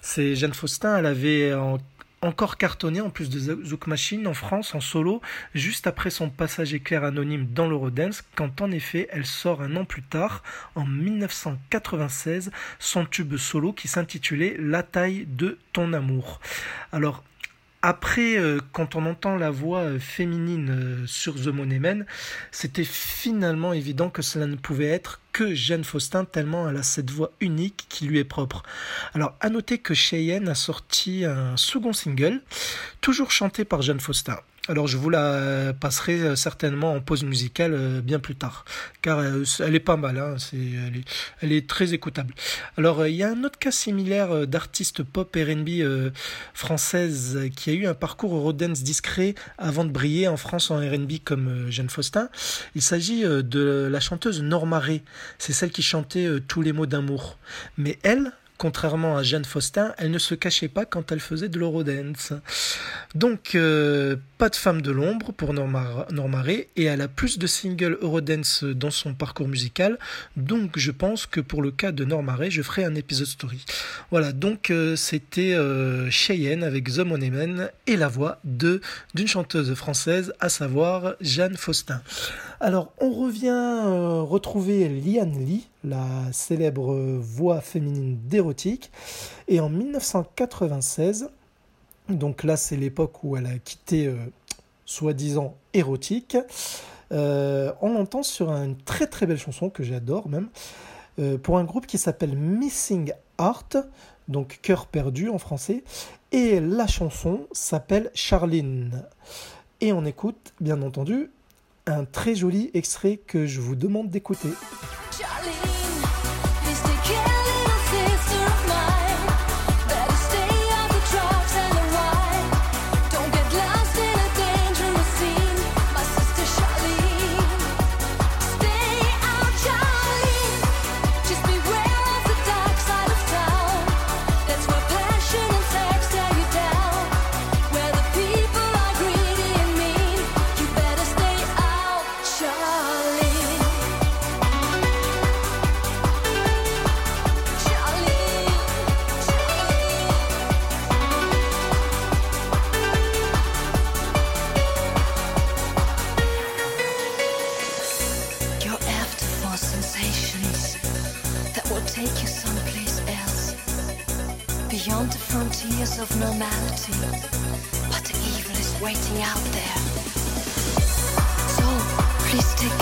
C'est Jeanne Faustin, elle avait en- encore cartonné en plus de Zouk Machine en France en solo juste après son passage éclair anonyme dans l'Eurodance quand en effet elle sort un an plus tard en 1996 son tube solo qui s'intitulait La taille de ton amour. Alors après, euh, quand on entend la voix euh, féminine euh, sur The Money Man, c'était finalement évident que cela ne pouvait être que Jeanne Faustin, tellement elle a cette voix unique qui lui est propre. Alors, à noter que Cheyenne a sorti un second single, toujours chanté par Jeanne Faustin. Alors, je vous la passerai euh, certainement en pause musicale euh, bien plus tard, car euh, elle est pas mal, hein, c'est, elle, est, elle est très écoutable. Alors, il y a un autre cas similaire d'artiste pop R&B française qui a eu un parcours Eurodance discret avant de briller en France en R&B comme Jeanne Faustin. Il s'agit de la chanteuse Norma Ray. C'est celle qui chantait tous les mots d'amour. Mais elle, contrairement à Jeanne Faustin, elle ne se cachait pas quand elle faisait de l'Eurodance. Donc, euh, pas de femme de l'ombre pour Norma, et elle a plus de singles Eurodance dans son parcours musical. Donc, je pense que pour le cas de Norma je ferai un épisode story. Voilà, donc euh, c'était euh, Cheyenne avec The Money et la voix d'une chanteuse française, à savoir Jeanne Faustin. Alors, on revient euh, retrouver Liane Lee, la célèbre euh, voix féminine d'érotique, et en 1996, donc là c'est l'époque où elle a quitté euh, soi-disant érotique, on l'entend sur une très très belle chanson que j'adore même, pour un groupe qui s'appelle Missing Heart, donc cœur perdu en français, et la chanson s'appelle Charline. Et on écoute, bien entendu, un très joli extrait que je vous demande d'écouter. of normality, but the evil is waiting out there. So please take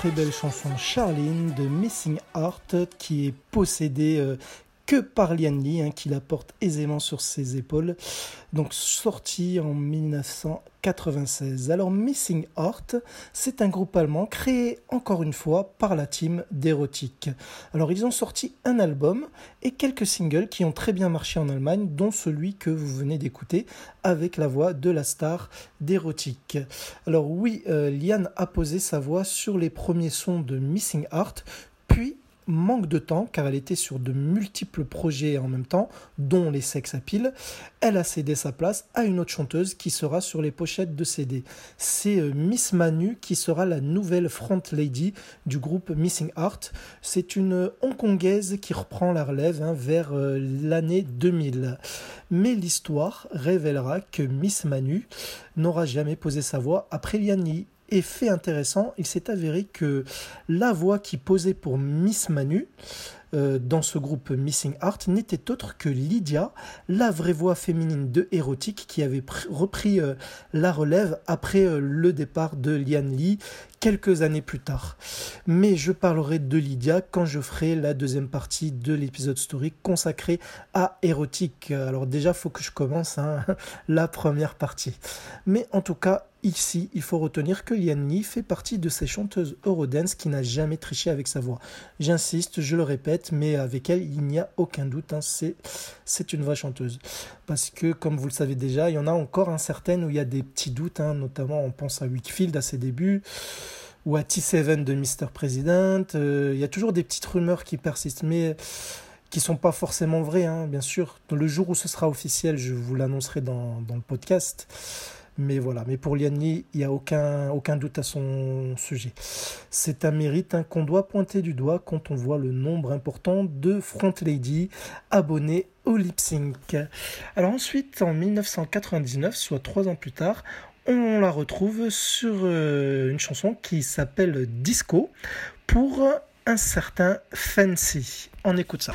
très belle chanson Charlene de Missing Heart qui est possédée euh, que par Lian Lee, hein, qui la porte aisément sur ses épaules. Donc sortie en 1996. Alors Missing Heart, c'est un groupe allemand créé encore une fois par la team d'Erotic. Alors ils ont sorti un album et quelques singles qui ont très bien marché en Allemagne, dont celui que vous venez d'écouter avec la voix de la star d'Erotic. Alors oui, euh, Liane a posé sa voix sur les premiers sons de Missing Heart, puis manque de temps car elle était sur de multiples projets en même temps, dont les sex appeal, elle a cédé sa place à une autre chanteuse qui sera sur les pochettes de CD. C'est euh, Miss Manu qui sera la nouvelle front lady du groupe Missing Heart. C'est une hongkongaise qui reprend la relève hein, vers euh, l'année 2000. Mais l'histoire révélera que Miss Manu n'aura jamais posé sa voix après Lian Lee. Et fait intéressant, il s'est avéré que la voix qui posait pour Miss Manu euh, dans ce groupe Missing Heart n'était autre que Lydia, la vraie voix féminine de Érotique qui avait pr- repris euh, la relève après euh, le départ de Lian Lee quelques années plus tard. Mais je parlerai de Lydia quand je ferai la deuxième partie de l'épisode story consacré à Érotique. Alors déjà, faut que je commence hein, la première partie. Mais en tout cas, ici, il faut retenir que Lian Lee fait partie de ces chanteuses Eurodance qui n'a jamais triché avec sa voix. J'insiste, je le répète, mais avec elle, il n'y a aucun doute, hein, c'est, une vraie chanteuse. Parce que, comme vous le savez déjà, il y en a encore un certain où il y a des petits doutes, hein, notamment on pense à Wickfield à ses débuts, ou à T7 de Mr. President. Euh, il y a toujours des petites rumeurs qui persistent, mais qui sont pas forcément vraies, hein, bien sûr. Le jour où ce sera officiel, je vous l'annoncerai dans, dans le podcast. Mais voilà, mais pour Lian Lee, il n'y a aucun, doute à son sujet. C'est un mérite hein, qu'on doit pointer du doigt quand on voit le nombre important de Front Lady abonnés au lip sync. Alors ensuite, en 1999, soit trois ans plus tard, on la retrouve sur euh, une chanson qui s'appelle Disco pour un certain Fancy. On écoute ça.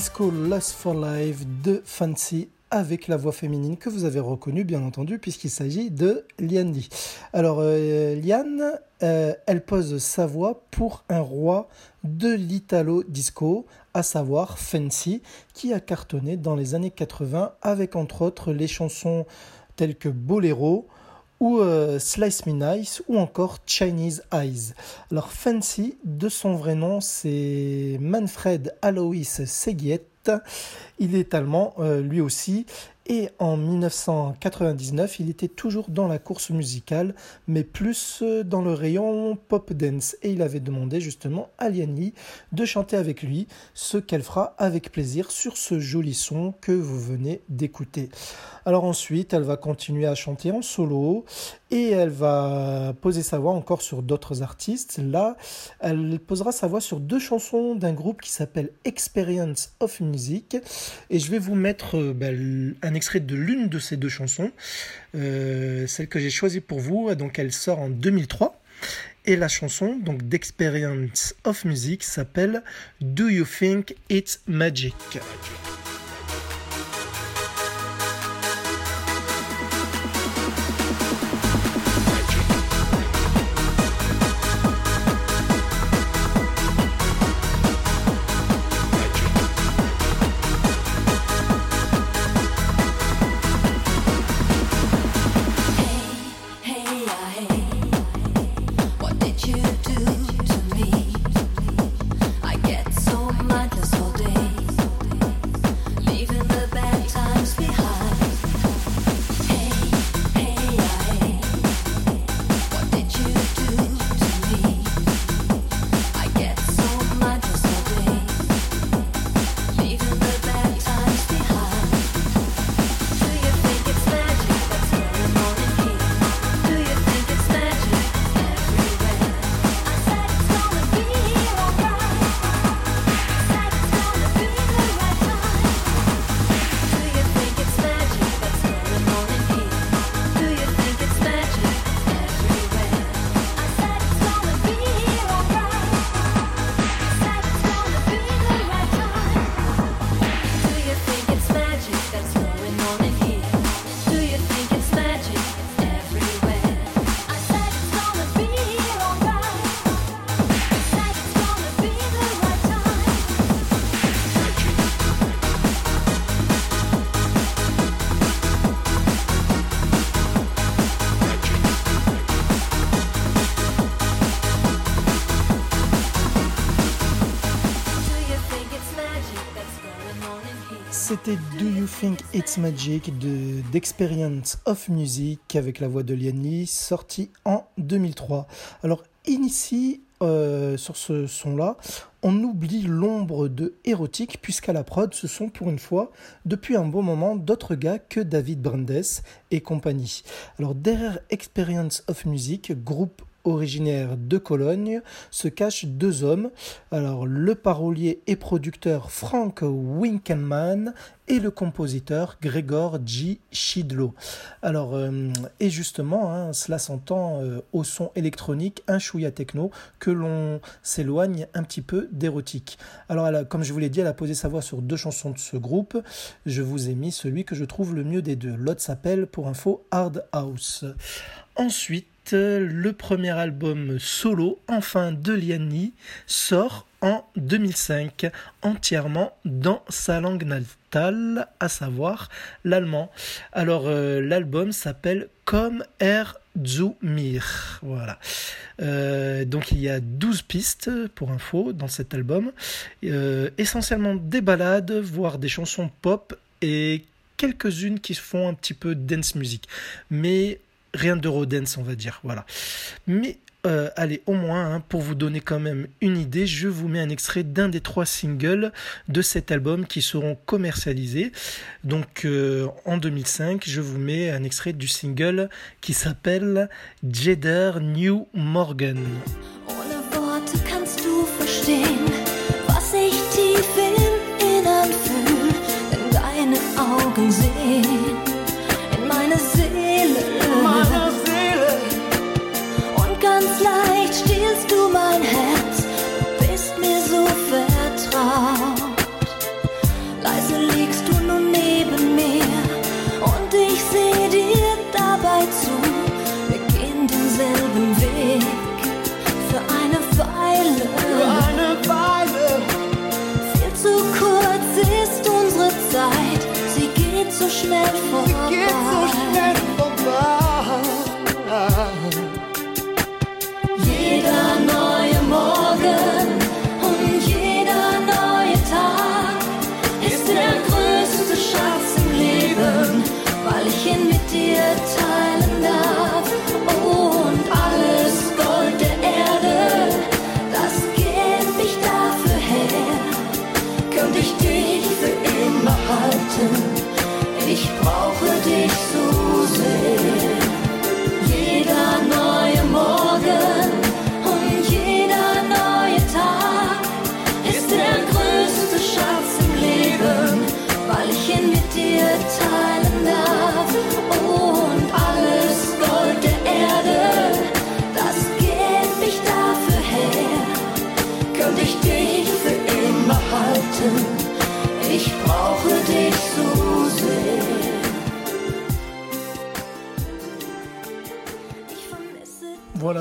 Disco Lust for Life de Fancy avec la voix féminine que vous avez reconnue bien entendu puisqu'il s'agit de Liane Lee. Alors euh, Liane, euh, elle pose sa voix pour un roi de l'italo disco, à savoir Fancy, qui a cartonné dans les années 80 avec entre autres les chansons telles que Bolero, ou euh, Slice Me Nice ou encore Chinese Eyes. Alors Fancy, de son vrai nom, c'est Manfred Alois Seguiet. Il est allemand euh, lui aussi et en 1999, il était toujours dans la course musicale, mais plus euh, dans le rayon pop dance. Et il avait demandé justement à Lian Lee de chanter avec lui, ce qu'elle fera avec plaisir sur ce joli son que vous venez d'écouter. Alors ensuite, elle va continuer à chanter en solo et elle va poser sa voix encore sur d'autres artistes. Là, elle posera sa voix sur deux chansons d'un groupe qui s'appelle Experience of Music. Et je vais vous mettre euh, ben, un extrait de l'une de ces deux chansons, euh, celle que j'ai choisie pour vous. Donc elle sort en 2003. Et la chanson donc d'Experience of Music s'appelle Do You Think It's Magic? Think It's Magic de d'Experience of Music avec la voix de Lian Lee, sorti en 2003. Alors ici, euh, sur ce son-là, on oublie l'ombre de érotique puisqu'à la prod, ce sont pour une fois, depuis un bon moment, d'autres gars que David Brandes et compagnie. Alors derrière Experience of Music, groupe originaire de Cologne, se cachent deux hommes. Alors le parolier et producteur Frank Winkelmann et le compositeur Gregor G. Shidlo. Alors euh, et justement, hein, cela s'entend euh, au son électronique, un chouïa techno, que l'on s'éloigne un petit peu d'érotique. Alors comme je vous l'ai dit, elle a posé sa voix sur deux chansons de ce groupe. Je vous ai mis celui que je trouve le mieux des deux. L'autre s'appelle, pour info, Hard House. Ensuite, le premier album solo, enfin de Liani, sort en 2005, entièrement dans sa langue natale, à savoir l'allemand. Alors, euh, l'album s'appelle Comme Er zu mir. Voilà. Euh, donc, il y a 12 pistes, pour info, dans cet album. Euh, essentiellement des ballades, voire des chansons pop et quelques-unes qui font un petit peu dance music. Mais rien d'eurodance, on va dire. Voilà. Mais euh, allez, au moins, hein, pour vous donner quand même une idée, je vous mets un extrait d'un des trois singles de cet album qui seront commercialisés. Donc euh, en 2005, je vous mets un extrait du single qui s'appelle Jeder New Morgan. Ohne so schnell vorbei.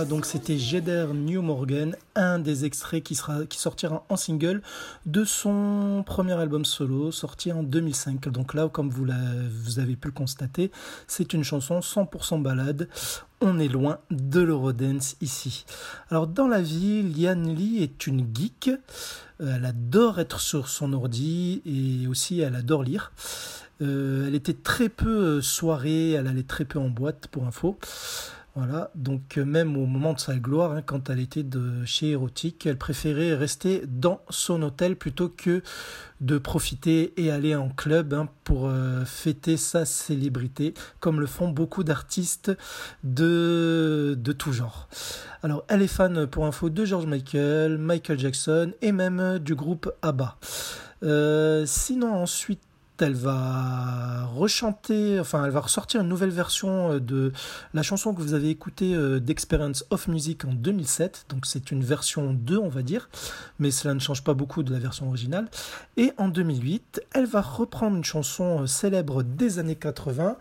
Donc c'était Jeder New Morgan, un des extraits qui, sera, qui sortira en single de son premier album solo, sorti en 2005. Donc là, comme vous, vous avez pu le constater, c'est une chanson 100% balade. On est loin de l'Eurodance ici. Alors dans la vie, Liane Lee est une geek. Euh, Elle adore être sur son ordi et aussi elle adore lire. Euh, elle était très peu euh, soirée, elle allait très peu en boîte pour info. Voilà, donc euh, même au moment de sa gloire, hein, quand elle était de chez Érotique, elle préférait rester dans son hôtel plutôt que de profiter et aller en club hein, pour euh, fêter sa célébrité, comme le font beaucoup d'artistes de, tout genre. Alors, elle est fan, pour info, de George Michael, Michael Jackson et même du groupe ABBA. Euh, sinon, ensuite, elle va rechanter, enfin, elle va ressortir une nouvelle version euh, de la chanson que vous avez écoutée euh, d'Experience of Music en 2007. Donc, c'est une version 2, on va dire, mais cela ne change pas beaucoup de la version originale. Et en 2008, elle va reprendre une chanson euh, célèbre des années 80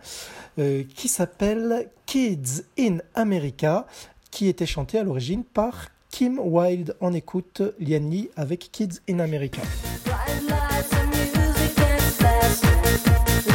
euh, qui s'appelle Kids in America, qui était chantée à l'origine par Kim Wilde. En écoute Lian Lee avec Kids in America. Thank you.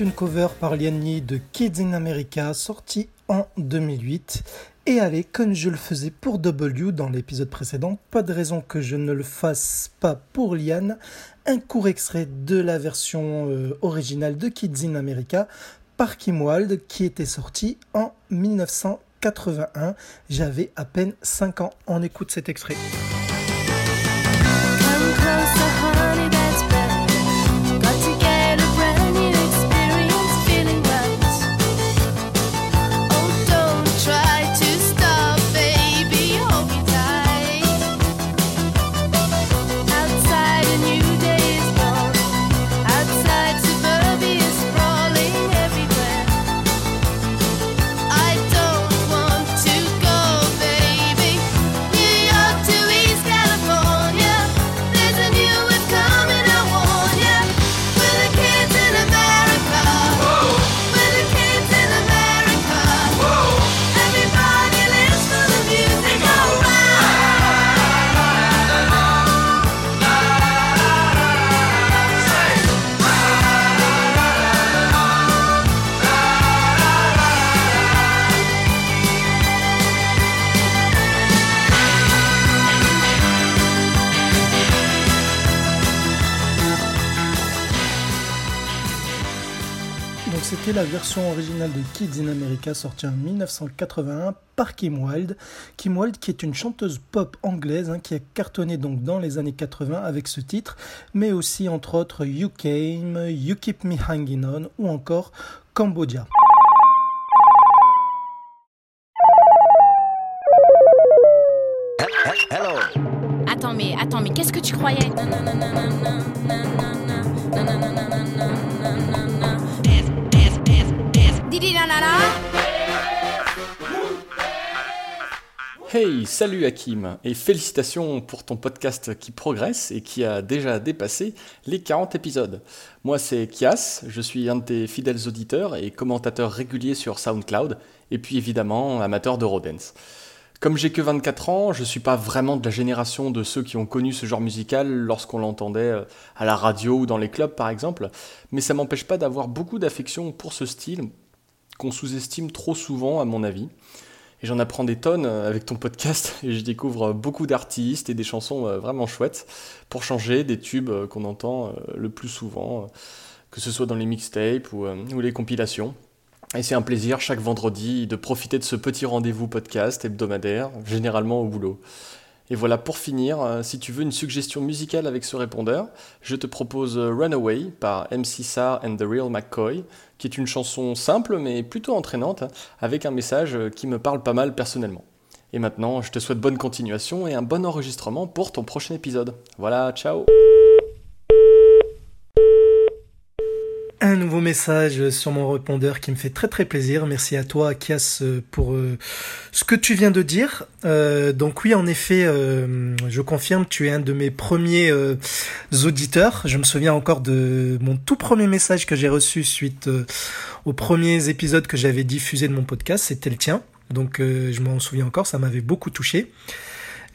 Une cover par Liani de Kids in America sortie en 2008. Et allez, comme je le faisais pour W dans l'épisode précédent, pas de raison que je ne le fasse pas pour Liane, un court extrait de la version euh, originale de Kids in America par Kim Wilde qui était sorti en 1981. J'avais à peine 5 ans. On écoute cet extrait. La version originale de Kids in America sortie en 1981 par Kim Wilde. Kim Wilde qui est une chanteuse pop anglaise hein, qui a cartonné donc dans les années 80 avec ce titre, mais aussi entre autres You Came, You Keep Me Hanging On ou encore Cambodia. Attends, mais attends, mais qu'est-ce que tu croyais? Hey, salut Hakim, et félicitations pour ton podcast qui progresse et qui a déjà dépassé les 40 épisodes. Moi c'est Kias, je suis un de tes fidèles auditeurs et commentateur régulier sur SoundCloud, et puis évidemment amateur d'Eurodance. Comme j'ai que 24 ans, je suis pas vraiment de la génération de ceux qui ont connu ce genre musical lorsqu'on l'entendait euh, à la radio ou dans les clubs par exemple, mais ça m'empêche pas d'avoir beaucoup d'affection pour ce style qu'on sous-estime trop souvent à mon avis. Et j'en apprends des tonnes euh, avec ton podcast et je découvre euh, beaucoup d'artistes et des chansons euh, vraiment chouettes pour changer des tubes qu'on entend le plus souvent, que ce soit dans les mixtapes ou les compilations. Et c'est un plaisir chaque vendredi de profiter de ce petit rendez-vous podcast hebdomadaire, généralement au boulot. Et voilà, pour finir, euh, si tu veux une suggestion musicale avec ce répondeur, je te propose euh, Runaway par MC Sar and the Real McCoy, qui est une chanson simple mais plutôt entraînante, hein, avec un message euh, qui me parle pas mal personnellement. Et maintenant, je te souhaite bonne continuation et un bon enregistrement pour ton prochain épisode. Voilà, ciao Un nouveau message sur mon répondeur qui me fait très très plaisir. Merci à toi, Kias, pour euh, ce que tu viens de dire. Euh, donc oui, en effet, euh, je confirme, tu es un de mes premiers auditeurs. Je me souviens encore de mon tout premier message que j'ai reçu suite aux premiers épisodes que j'avais diffusés de mon podcast. C'était le tien. Donc je m'en souviens encore, ça m'avait beaucoup touché.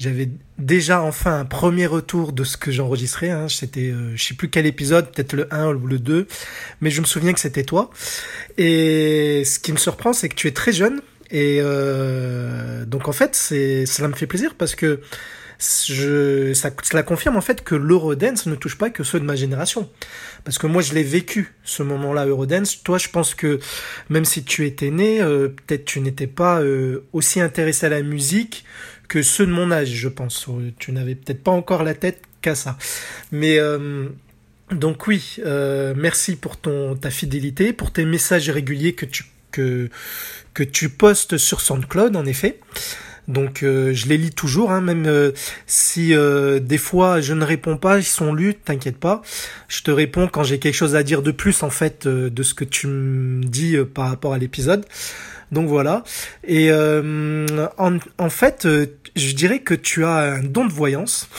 J'avais déjà enfin un premier retour de ce que j'enregistrais. Hein. C'était, euh, je sais plus quel épisode, peut-être le 1 ou le 2, mais je me souviens que c'était toi. Et ce qui me surprend, c'est que tu es très jeune. Et euh, donc en fait, c'est, cela me fait plaisir parce que cela confirme en fait que l'Eurodance ne touche pas que ceux de ma génération. Parce que moi, je l'ai vécu, ce moment-là, Eurodance. Toi, je pense que même si tu étais né, euh, peut-être tu n'étais pas euh, aussi intéressé à la musique que ceux de mon âge, je pense. Euh, Tu n'avais peut-être pas encore la tête qu'à ça. Mais euh, donc oui, euh, merci pour ton ta fidélité, pour tes messages réguliers que tu que que tu postes sur SoundCloud, en effet. Donc euh, je les lis toujours, hein, même euh, si euh, des fois je ne réponds pas, ils sont lus, t'inquiète pas. Je te réponds quand j'ai quelque chose à dire de plus en fait euh, de ce que tu me dis euh, par rapport à l'épisode. Donc voilà. Et euh, en, en fait, euh, je dirais que tu as un don de voyance.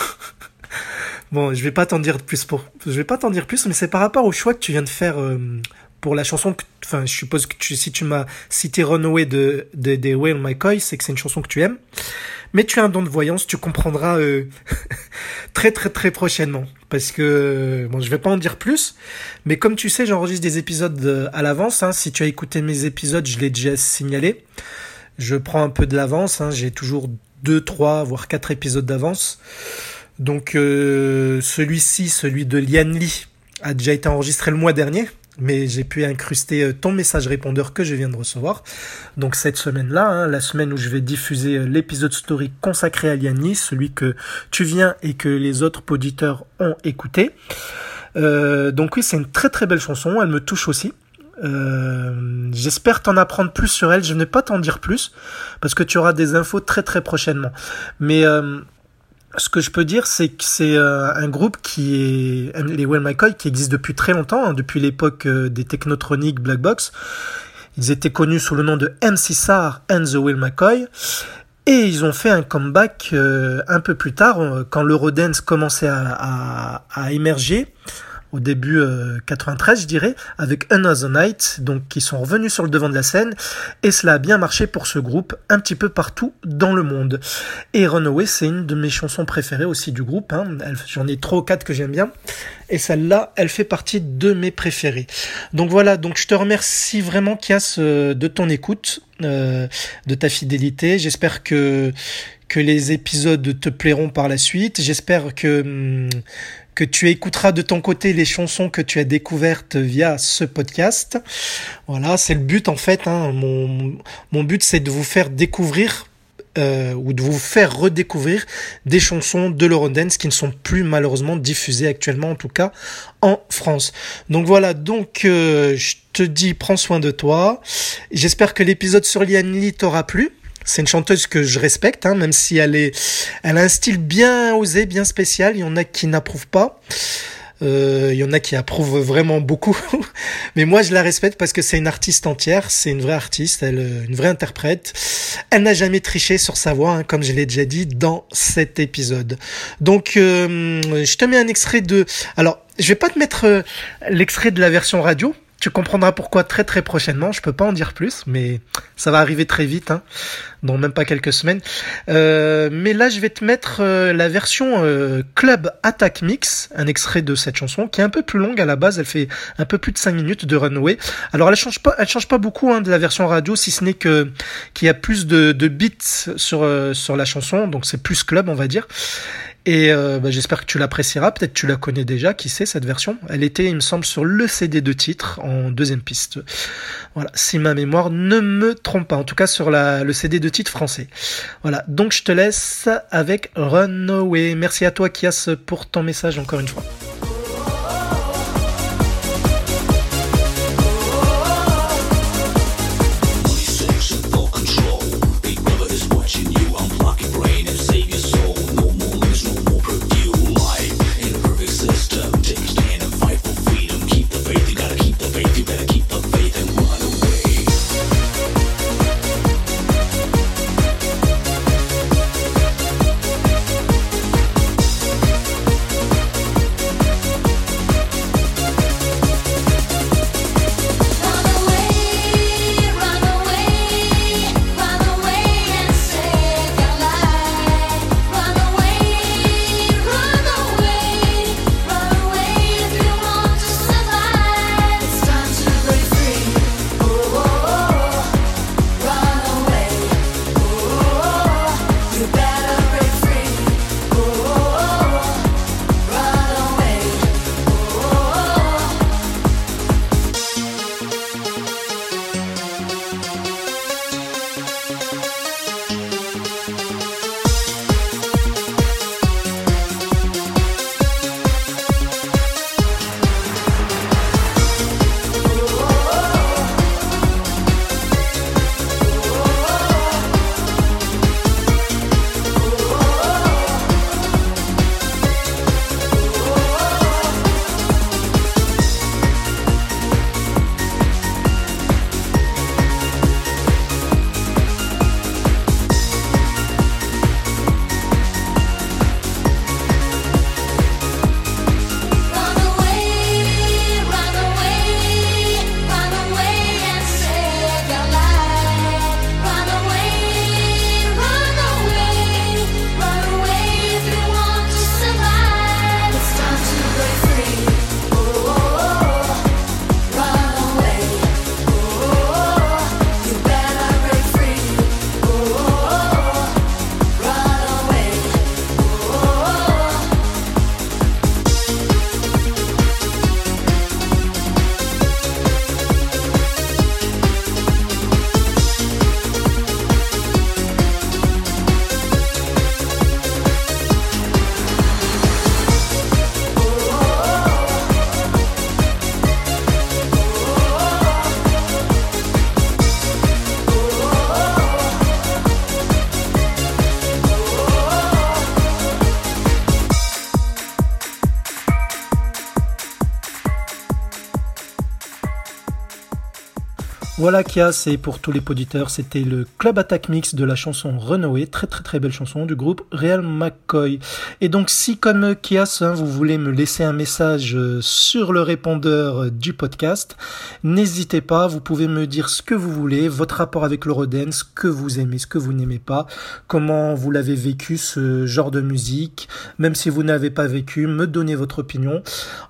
bon, je vais pas t'en dire plus pour, je vais pas t'en dire plus, mais c'est par rapport au choix que tu viens de faire euh, pour la chanson. Enfin, je suppose que si tu m'as cité Runaway de de des Whale McCoy, c'est que c'est une chanson que tu aimes. Mais tu as un don de voyance, tu comprendras euh, très très très prochainement. parce que bon, je vais pas en dire plus, mais comme tu sais, j'enregistre des épisodes euh, à l'avance. hein. Si tu as écouté mes épisodes, je l'ai déjà signalé. Je prends un peu de l'avance. hein. J'ai toujours deux, trois, voire quatre épisodes d'avance. Donc euh, celui-ci, celui de Lian Lee, a déjà été enregistré le mois dernier, mais j'ai pu incruster euh, ton message répondeur que je viens de recevoir. Donc cette semaine-là, hein, la semaine où je vais diffuser euh, l'épisode story consacré à Lian Lee, celui que tu viens et que les autres auditeurs ont écouté. Euh, donc oui, c'est une très très belle chanson, elle me touche aussi. J'espère t'en apprendre plus sur elle. Je ne vais pas t'en dire plus parce que tu auras des infos très très prochainement. Mais ce que je peux dire, c'est que c'est euh, un groupe qui est les Well McCoy qui existe depuis très longtemps, hein, depuis l'époque euh, des Technotronic Black Box. Ils étaient connus sous le nom de MC SAR and the Will McCoy. Et ils ont fait un comeback euh, un peu plus tard, quand l'Eurodance commençait à émerger, au début euh, 93, je dirais, avec Another Night, donc qui sont revenus sur le devant de la scène, et cela a bien marché pour ce groupe un petit peu partout dans le monde. Et Runaway, c'est une de mes chansons préférées aussi du groupe, hein. J'en ai trois ou quatre que j'aime bien, et celle-là, elle fait partie de mes préférées. Donc voilà, donc je te remercie vraiment Kias euh, de ton écoute, euh, de ta fidélité. J'espère que que les épisodes te plairont par la suite. J'espère que hum, que tu écouteras de ton côté les chansons que tu as découvertes via ce podcast. Voilà, c'est le but en fait. Hein. Mon, mon but, c'est de vous faire découvrir euh, ou de vous faire redécouvrir des chansons de l'Eurodance qui ne sont plus malheureusement diffusées actuellement, en tout cas en France. Donc voilà, donc euh, je te dis, prends soin de toi. J'espère que l'épisode sur Lian Lee t'aura plu. C'est une chanteuse que je respecte, hein, même si elle est, elle a un style bien osé, bien spécial. Il y en a qui n'approuvent pas. Euh, il y en a qui approuvent vraiment beaucoup, mais moi je la respecte parce que c'est une artiste entière, c'est une vraie artiste, elle, euh, une vraie interprète. Elle n'a jamais triché sur sa voix, hein, comme je l'ai déjà dit dans cet épisode. Donc euh, je te mets un extrait de. Alors je vais pas te mettre euh, l'extrait de la version radio. Tu comprendras pourquoi très très prochainement. Je peux pas en dire plus, mais ça va arriver très vite, hein, dans même pas quelques semaines. Euh, mais là, je vais te mettre euh, la version euh, Club Attack Mix, un extrait de cette chanson qui est un peu plus longue à la base. Elle fait un peu plus de 5 minutes de Runway. Alors, elle change pas, elle change pas beaucoup hein, de la version radio, si ce n'est que qu'il y a plus de, de beats sur sur la chanson, donc c'est plus club, on va dire. Et euh, bah, j'espère que tu l'apprécieras. Peut-être tu la connais déjà. Qui sait cette version? Elle était, il me semble, sur le CD de titre en deuxième piste. Voilà, si ma mémoire ne me trompe pas. En tout cas, sur le CD de titre français. Voilà. Donc je te laisse avec Runaway. Merci à toi, Kias, pour ton message encore une fois. Voilà Kias et pour tous les auditeurs, c'était le Club Attack Mix de la chanson Runaway, très très très belle chanson du groupe Real McCoy. Et donc si comme Kias, hein, vous voulez me laisser un message euh, sur le répondeur du podcast, n'hésitez pas, vous pouvez me dire ce que vous voulez, votre rapport avec l'Eurodance, ce que vous aimez, ce que vous n'aimez pas, comment vous l'avez vécu ce genre de musique, même si vous n'avez pas vécu, me donner votre opinion.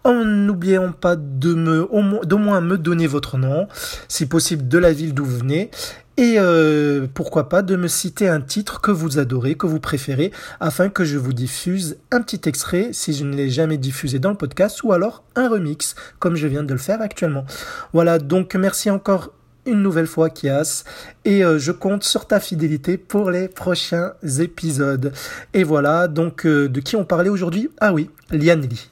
En n'oubliant pas de me, d'au moins me donner votre nom, si possible de la ville d'où vous venez. Et euh, pourquoi pas de me citer un titre que vous adorez, que vous préférez, afin que je vous diffuse un petit extrait si je ne l'ai jamais diffusé dans le podcast, ou alors un remix, comme je viens de le faire actuellement. Voilà, donc merci encore une nouvelle fois Kias, et euh, je compte sur ta fidélité pour les prochains épisodes. Et voilà, donc euh, de qui on parlait aujourd'hui? Ah oui, Liane Lee.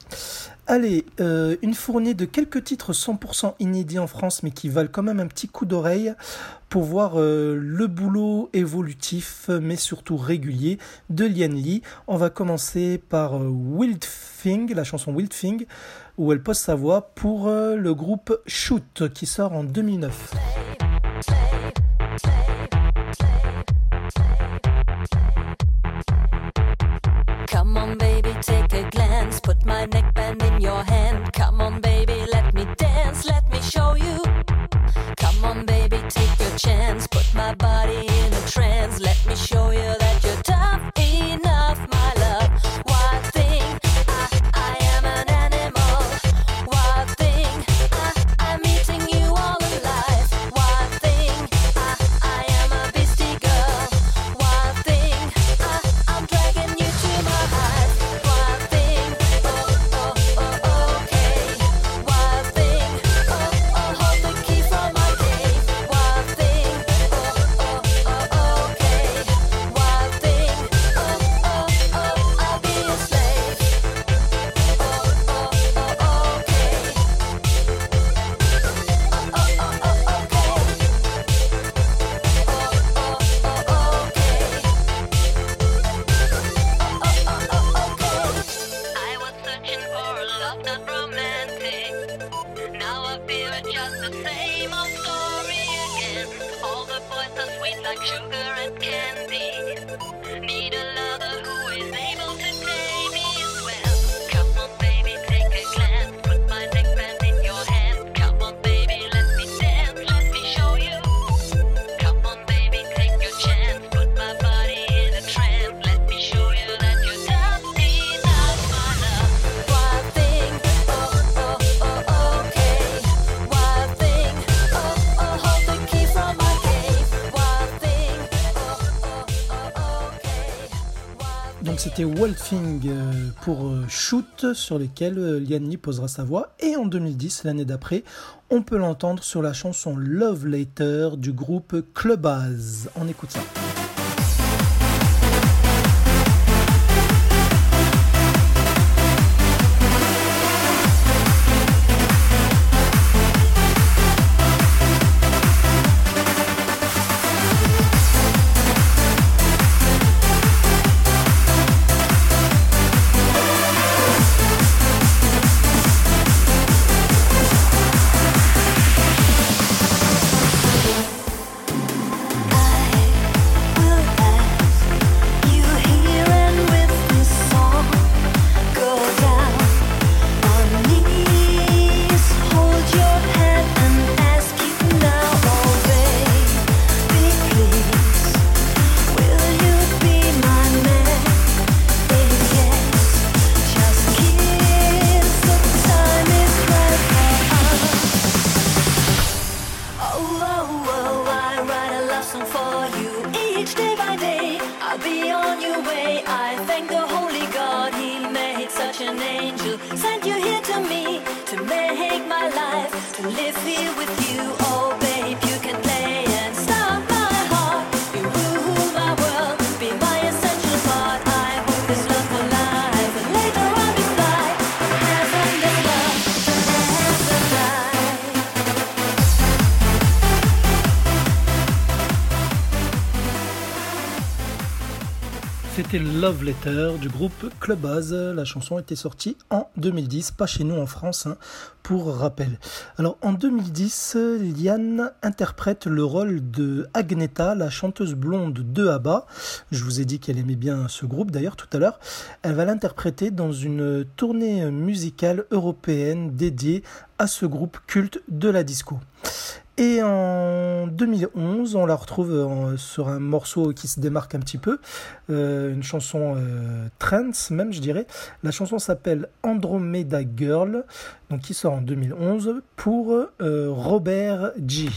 Allez, euh, une fournée de quelques titres 100% inédits en France, mais qui valent quand même un petit coup d'oreille pour voir euh, le boulot évolutif, mais surtout régulier de Lian Lee. On va commencer par euh, Wild Thing, la chanson Wild Thing, où elle pose sa voix pour le groupe Shoot, qui sort en 2009. Come on, baby, take a glance. Put my neckband in your hand. Come on, baby, let me dance. Let me show you. Come on, baby, take your chance. Put my body in a trance. Let me show you that you're tough c'était Wild Thing euh, pour euh, Shoot, sur lesquels euh, Lian Lee posera sa voix. Et en 2010, l'année d'après, on peut l'entendre sur la chanson Love Later du groupe Clubaz. On écoute ça. Love Letter du groupe Clubhouse. La chanson était sortie en 2010, pas chez nous en France, hein, pour rappel. Alors en 2010, Liane interprète le rôle de Agneta, la chanteuse blonde de ABBA. Je vous ai dit qu'elle aimait bien ce groupe d'ailleurs tout à l'heure. Elle va l'interpréter dans une tournée musicale européenne dédiée à ce groupe culte de la disco. Et en 2011, on la retrouve en- sur un morceau qui se démarque un petit peu, euh, une chanson euh, trance même, je dirais. La chanson s'appelle Andromeda Girl, donc qui sort en 2011 pour euh, Robert G.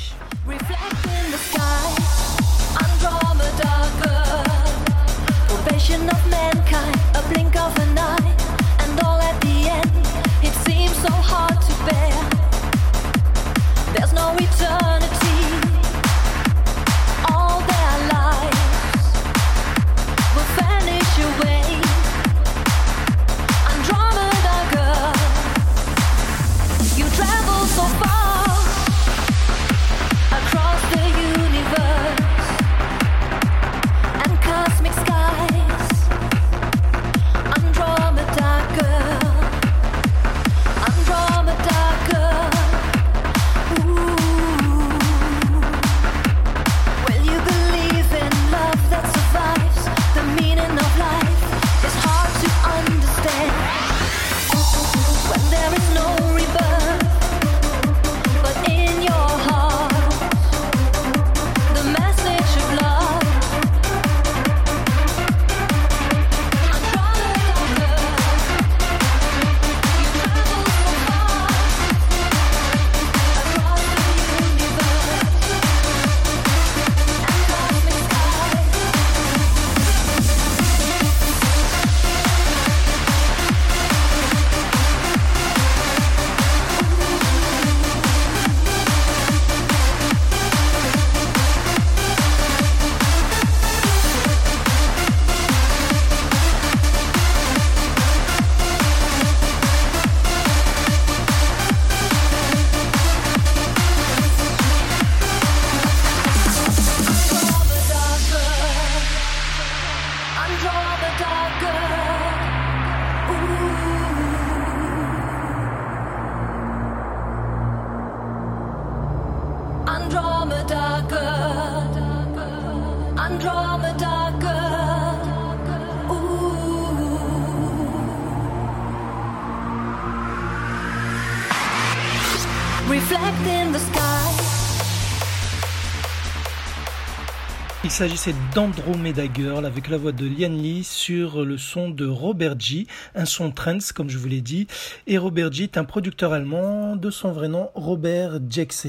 s'agissait d'Andromeda Girl avec la voix de Lian Lee sur le son de Robert G, un son trance comme je vous l'ai dit. Et Robert G est un producteur allemand de son vrai nom Robert Jexe.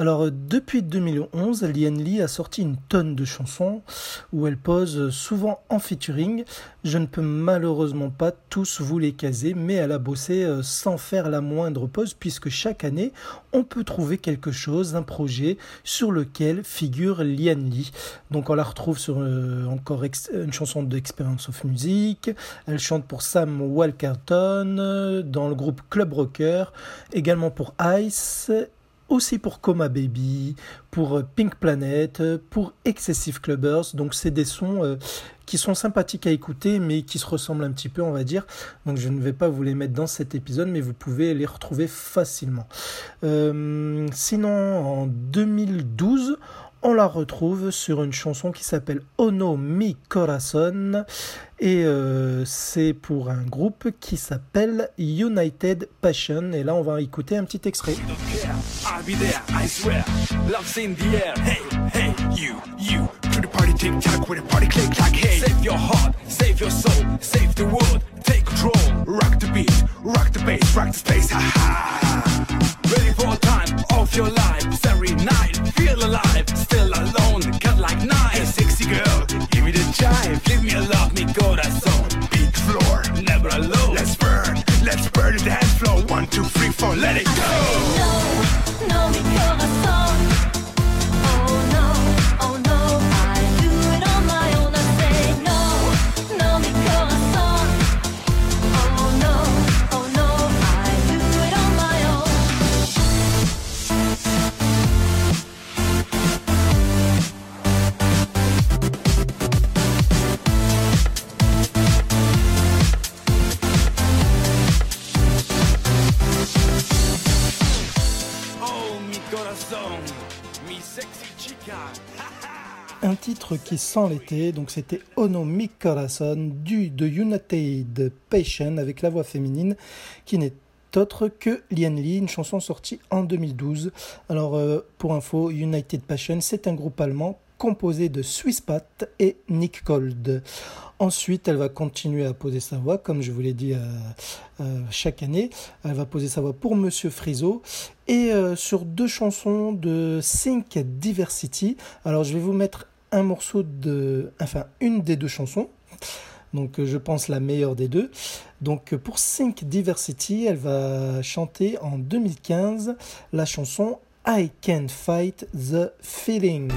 Alors euh, depuis 2011, Lian Lee a sorti une tonne de chansons où elle pose souvent en featuring. Je ne peux malheureusement pas tous vous les caser, mais elle a bossé euh, sans faire la moindre pause puisque chaque année on peut trouver quelque chose, un projet sur lequel figure Lian Lee. Donc on la retrouve sur euh, encore une chanson d'Experience of Music. Elle chante pour Sam Walkerton euh, dans le groupe Club Rocker, également pour Ice. Aussi pour Coma Baby, pour euh, Pink Planet, euh, pour Excessive Clubbers. Donc c'est des sons euh, qui sont sympathiques à écouter, mais qui se ressemblent un petit peu, on va dire. Donc je ne vais pas vous les mettre dans cet épisode, mais vous pouvez les retrouver facilement. Sinon, en 2012, on la retrouve sur une chanson qui s'appelle Ono Mi Corazon et euh, c'est pour un groupe qui s'appelle United Passion et là on va écouter un petit extrait. I'll be there, I swear. Love's in the air. Hey, hey, you, you. To the party tick tock with a party click clack. Hey, save your heart, save your soul, save the world. Take control, rock the beat, rock the bass, rock the space. Ha ha. Ready for a time of your life. Every night, feel alive. Still alone, cut like knife. Hey, sexy girl, give me the jive. Give me a love, me go that song. Beat floor, never alone. Let's burn, let's burn the dance floor. One, two, three, four, let it go. Titre qui sent l'été, donc c'était Ono Mi du de United Passion avec la voix féminine qui n'est autre que Lian Lee, une chanson sortie en 2012. Alors euh, pour info, United Passion, c'est un groupe allemand composé de Swisspat et Nick Cold. Ensuite, elle va continuer à poser sa voix, comme je vous l'ai dit euh, euh, chaque année. Elle va poser sa voix pour Monsieur Friso et sur deux chansons de Sync Diversity. Alors, je vais vous mettre un morceau de, enfin, une des deux chansons. Donc, euh, je pense la meilleure des deux. Donc, euh, pour Sync Diversity, elle va chanter en 2015 la chanson I Can't Fight the Feeling.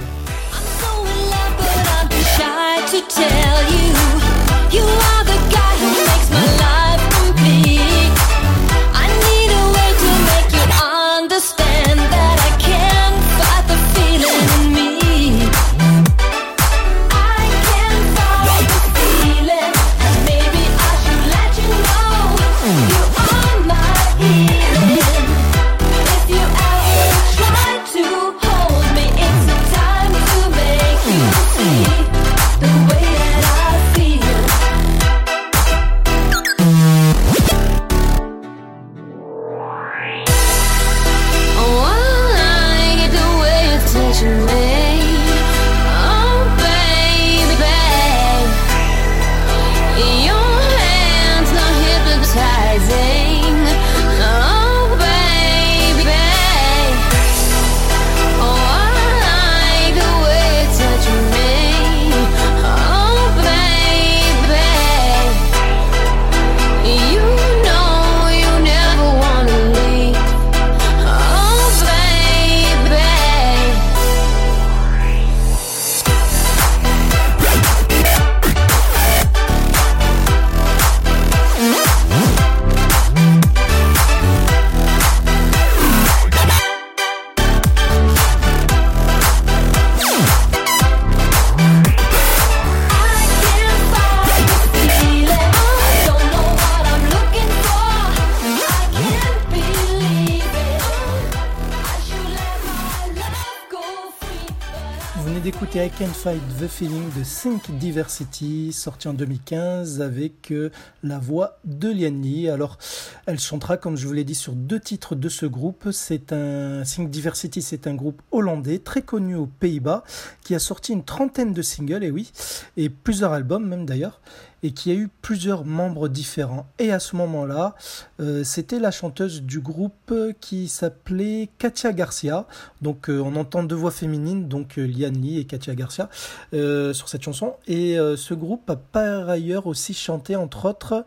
I Can Fight the Feeling de Sync Diversity, sorti en 2015 avec euh, la voix de Lian Lee. Alors, elle chantera, comme je vous l'ai dit, sur deux titres de ce groupe. C'est un Sync Diversity, c'est un groupe hollandais très connu aux Pays-Bas qui a sorti une trentaine de singles, et oui, et plusieurs albums même d'ailleurs et qui a eu plusieurs membres différents. Et à ce moment-là, euh, c'était la chanteuse du groupe qui s'appelait Katia Garcia. Donc euh, on entend deux voix féminines, donc euh, Lian Lee et Katia Garcia, euh, sur cette chanson. Et euh, ce groupe a par ailleurs aussi chanté, entre autres,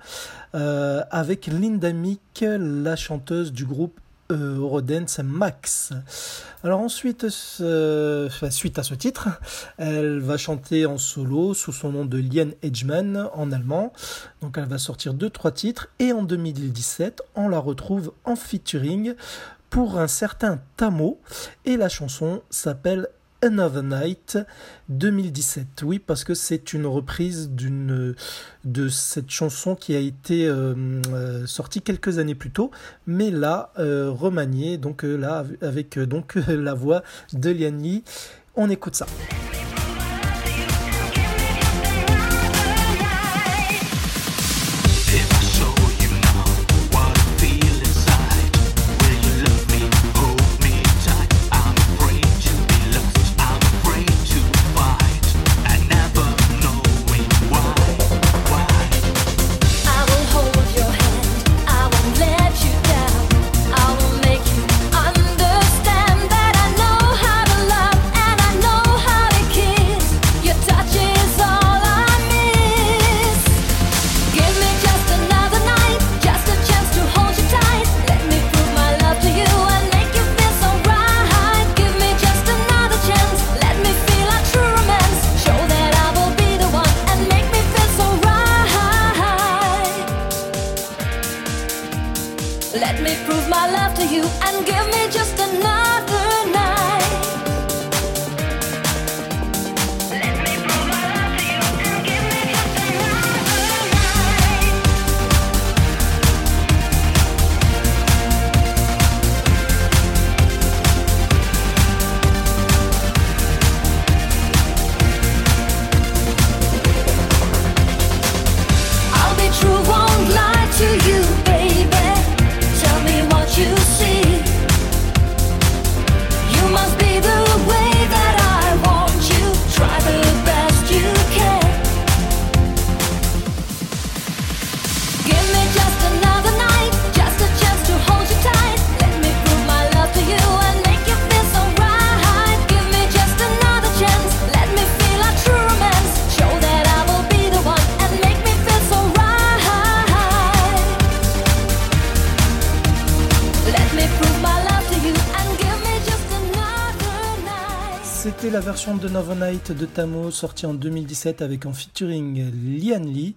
euh, avec Linda Mick, la chanteuse du groupe Eurodance Max. Alors ensuite, suite à ce titre, elle va chanter en solo sous son nom de Liane Edgeman en allemand. Donc elle va sortir deux trois titres et en 2017, on la retrouve en featuring pour un certain Tamo et la chanson s'appelle Another Night 2017. Oui, parce que c'est une reprise d'une de cette chanson qui a été euh, euh, sortie quelques années plus tôt, mais là euh, remaniée donc avec la voix de Lian. On écoute ça. Version de Nova Night de Tamo sortie en 2017 avec en featuring Lian Lee.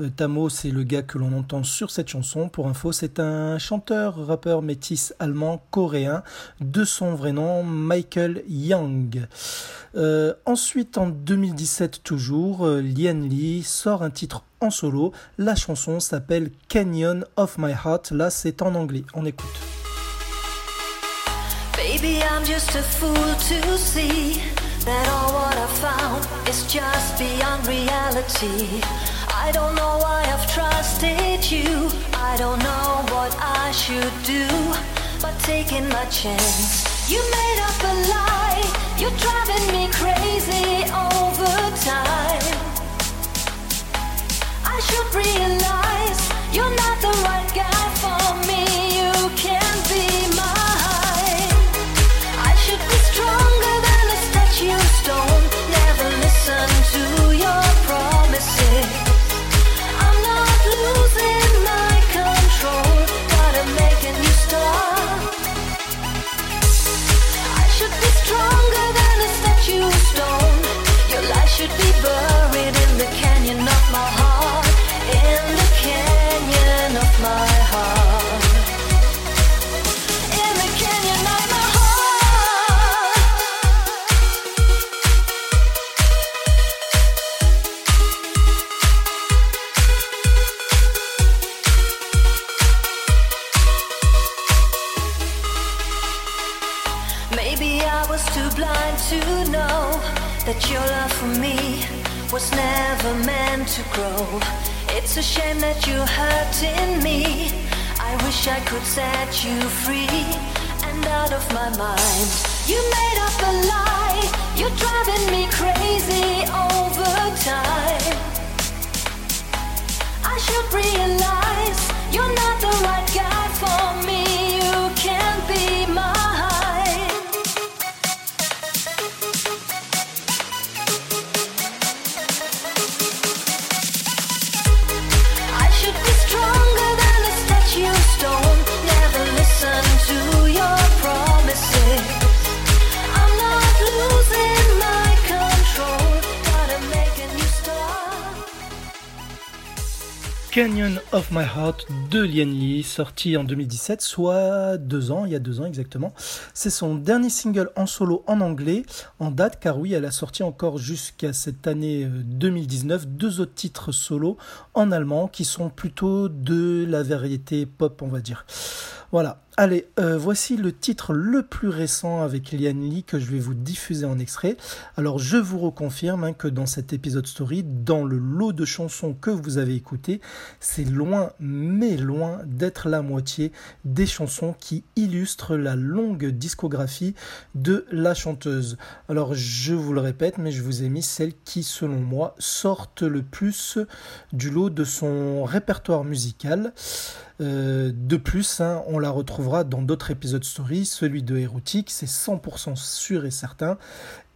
Euh, Tamo, c'est le gars que l'on entend sur cette chanson. Pour info, c'est un chanteur, rappeur métis allemand coréen de son vrai nom Michael Young. Euh, ensuite, en 2017 toujours, euh, Lian Lee sort un titre en solo. La chanson s'appelle Canyon of My Heart. Là, c'est en anglais. On écoute. Baby, I'm just a fool to see that all what I found is just beyond reality. I don't know why I've trusted you. I don't know what I should do, but taking my chance. You made up a lie. You're driving me crazy over time. I should realize you're not the right guy was never meant to grow. It's a shame that you're hurting me. I wish I could set you free and out of my mind. You made up a lie. You're driving me crazy over time. I should realize you're not the right guy for me. Canyon of My Heart de Lian Lee, sorti en 2017, soit deux ans, il y a deux ans exactement. C'est son dernier single en solo en anglais, en date, car oui, elle a sorti encore jusqu'à cette année euh, 2019 deux autres titres solo en allemand qui sont plutôt de la variété pop, on va dire. Voilà. Allez, euh, voici le titre le plus récent avec Lian Lee que je vais vous diffuser en extrait. Alors, je vous reconfirme hein, que dans cet épisode story, dans le lot de chansons que vous avez écoutées, c'est loin, mais loin d'être la moitié des chansons qui illustrent la longue discographie de la chanteuse. Alors, je vous le répète, mais je vous ai mis celles qui, selon moi, sortent le plus du lot de son répertoire musical. Euh, de plus, hein, on la retrouvera dans d'autres épisodes story, celui de Érotique, c'est 100% sûr et certain,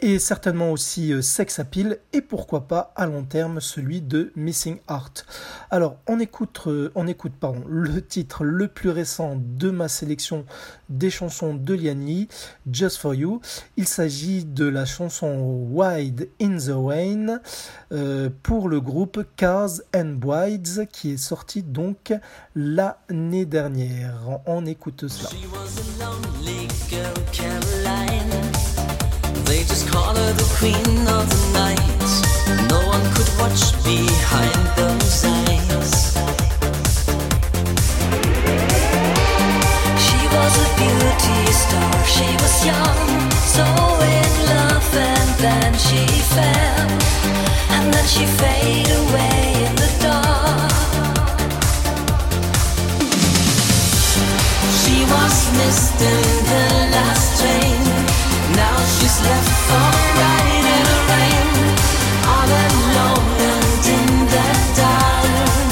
et certainement aussi euh, Sex Appeal, et pourquoi pas à long terme celui de Missing Heart. Alors, on écoute, euh, on écoute pardon, le titre le plus récent de ma sélection des chansons de Lian Lee, Just For You. Il s'agit de la chanson Wide in the Rain euh, pour le groupe Cars and Brides qui est sorti donc l'année dernière. On écoute cela. They just call her the queen of the night. No one could watch behind those eyes. She was a beauty star. She was young, so in love, and then she fell, and then she faded away in the dark. She was missed in the last train. Now she's left for ride in the rain. All alone and in the dark.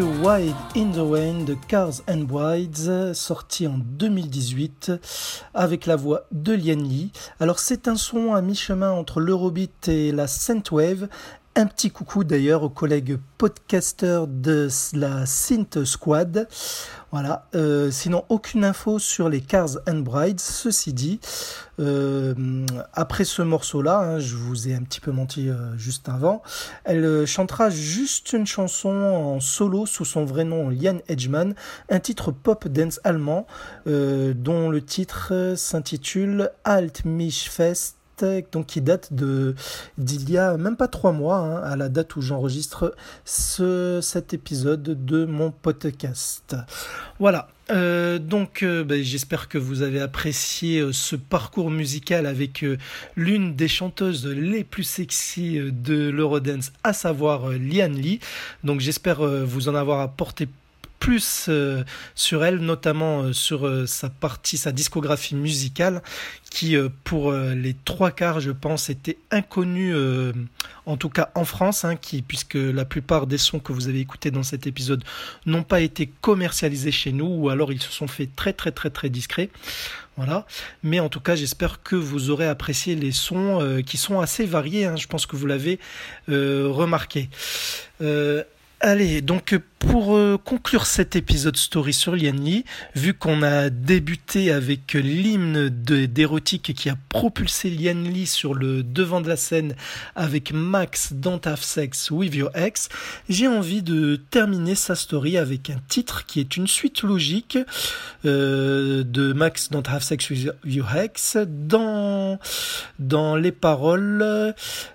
Wide in the Rain de Cars and Brides, sorti en 2018 avec la voix de Lian Lee. Alors c'est un son à mi-chemin entre l'Eurobeat et la Synthwave. Un petit coucou d'ailleurs aux collègues podcasteurs de la Synth Squad. Voilà. Euh, sinon, aucune info sur les Cars and Brides. Ceci dit, euh, après ce morceau-là, hein, je vous ai un petit peu menti euh, juste avant, elle euh, chantera juste une chanson en solo sous son vrai nom, Liane Edgeman, un titre pop dance allemand euh, dont le titre s'intitule Alt donc qui date de d'il y a même pas trois mois, hein, à la date où j'enregistre ce, cet épisode de mon podcast. Voilà. Euh, donc, euh, ben, j'espère que vous avez apprécié euh, ce parcours musical avec l'une des chanteuses les plus sexy de l'Eurodance, à savoir Liane Lee. Donc, j'espère vous en avoir apporté plus euh, sur elle, notamment euh, sur euh, sa partie, sa discographie musicale, qui pour les trois quarts, je pense, était inconnue, en tout cas en France, hein, puisque la plupart des sons que vous avez écoutés dans cet épisode n'ont pas été commercialisés chez nous, ou alors ils se sont fait très très très très discrets. Voilà. Mais en tout cas, j'espère que vous aurez apprécié les sons qui sont assez variés. hein. Je pense que vous l'avez remarqué. Allez, donc pour euh, conclure cet épisode story sur Lian Lee, vu qu'on a débuté avec l'hymne de- d'érotique qui a propulsé Lian Lee sur le devant de la scène avec Max Don't Have Sex With Your Ex, j'ai envie de terminer sa story avec un titre qui est une suite logique euh, de Max Don't Have Sex With Your Ex dans, dans les paroles, euh,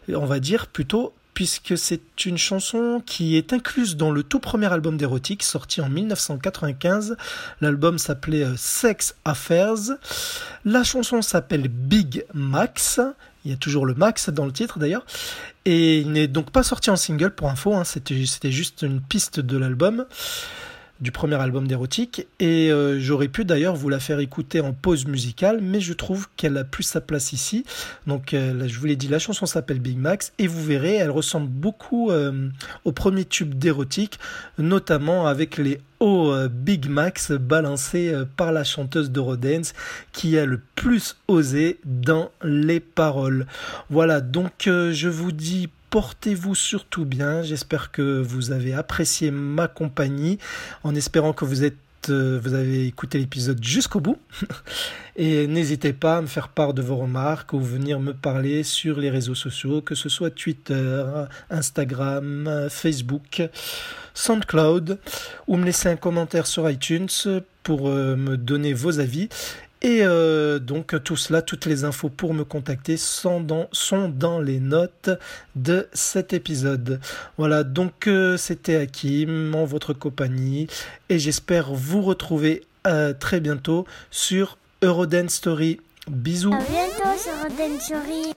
on va dire plutôt puisque c'est une chanson qui est incluse dans le tout premier album d'érotique sorti en 1995. L'album s'appelait euh, Sex Affairs. La chanson s'appelle Big Max. Il y a toujours le Max dans le titre d'ailleurs. Et il n'est donc pas sorti en single pour info, hein. c'était c'était juste une piste de l'album du premier album d'érotique et euh, j'aurais pu d'ailleurs vous la faire écouter en pause musicale mais je trouve qu'elle a plus sa place ici. Donc euh, je vous l'ai dit la chanson s'appelle Big Max et vous verrez elle ressemble beaucoup euh, au premier tube d'érotique notamment avec les hauts Big Max balancés par la chanteuse de Rodens qui a le plus osé dans les paroles. Voilà donc je vous dis Portez-vous surtout bien. J'espère que vous avez apprécié ma compagnie, en espérant que vous êtes euh, vous avez écouté l'épisode jusqu'au bout. Et n'hésitez pas à me faire part de vos remarques ou venir me parler sur les réseaux sociaux, que ce soit Twitter, Instagram, Facebook, SoundCloud, ou me laisser un commentaire sur iTunes pour euh, me donner vos avis. Et euh, donc tout cela, toutes les infos pour me contacter sont dans, les notes de cet épisode. Voilà, donc euh, c'était Hakim en votre compagnie et j'espère vous retrouver euh, très bientôt sur Eurodance Story. Bisous. À bientôt sur Roden Story.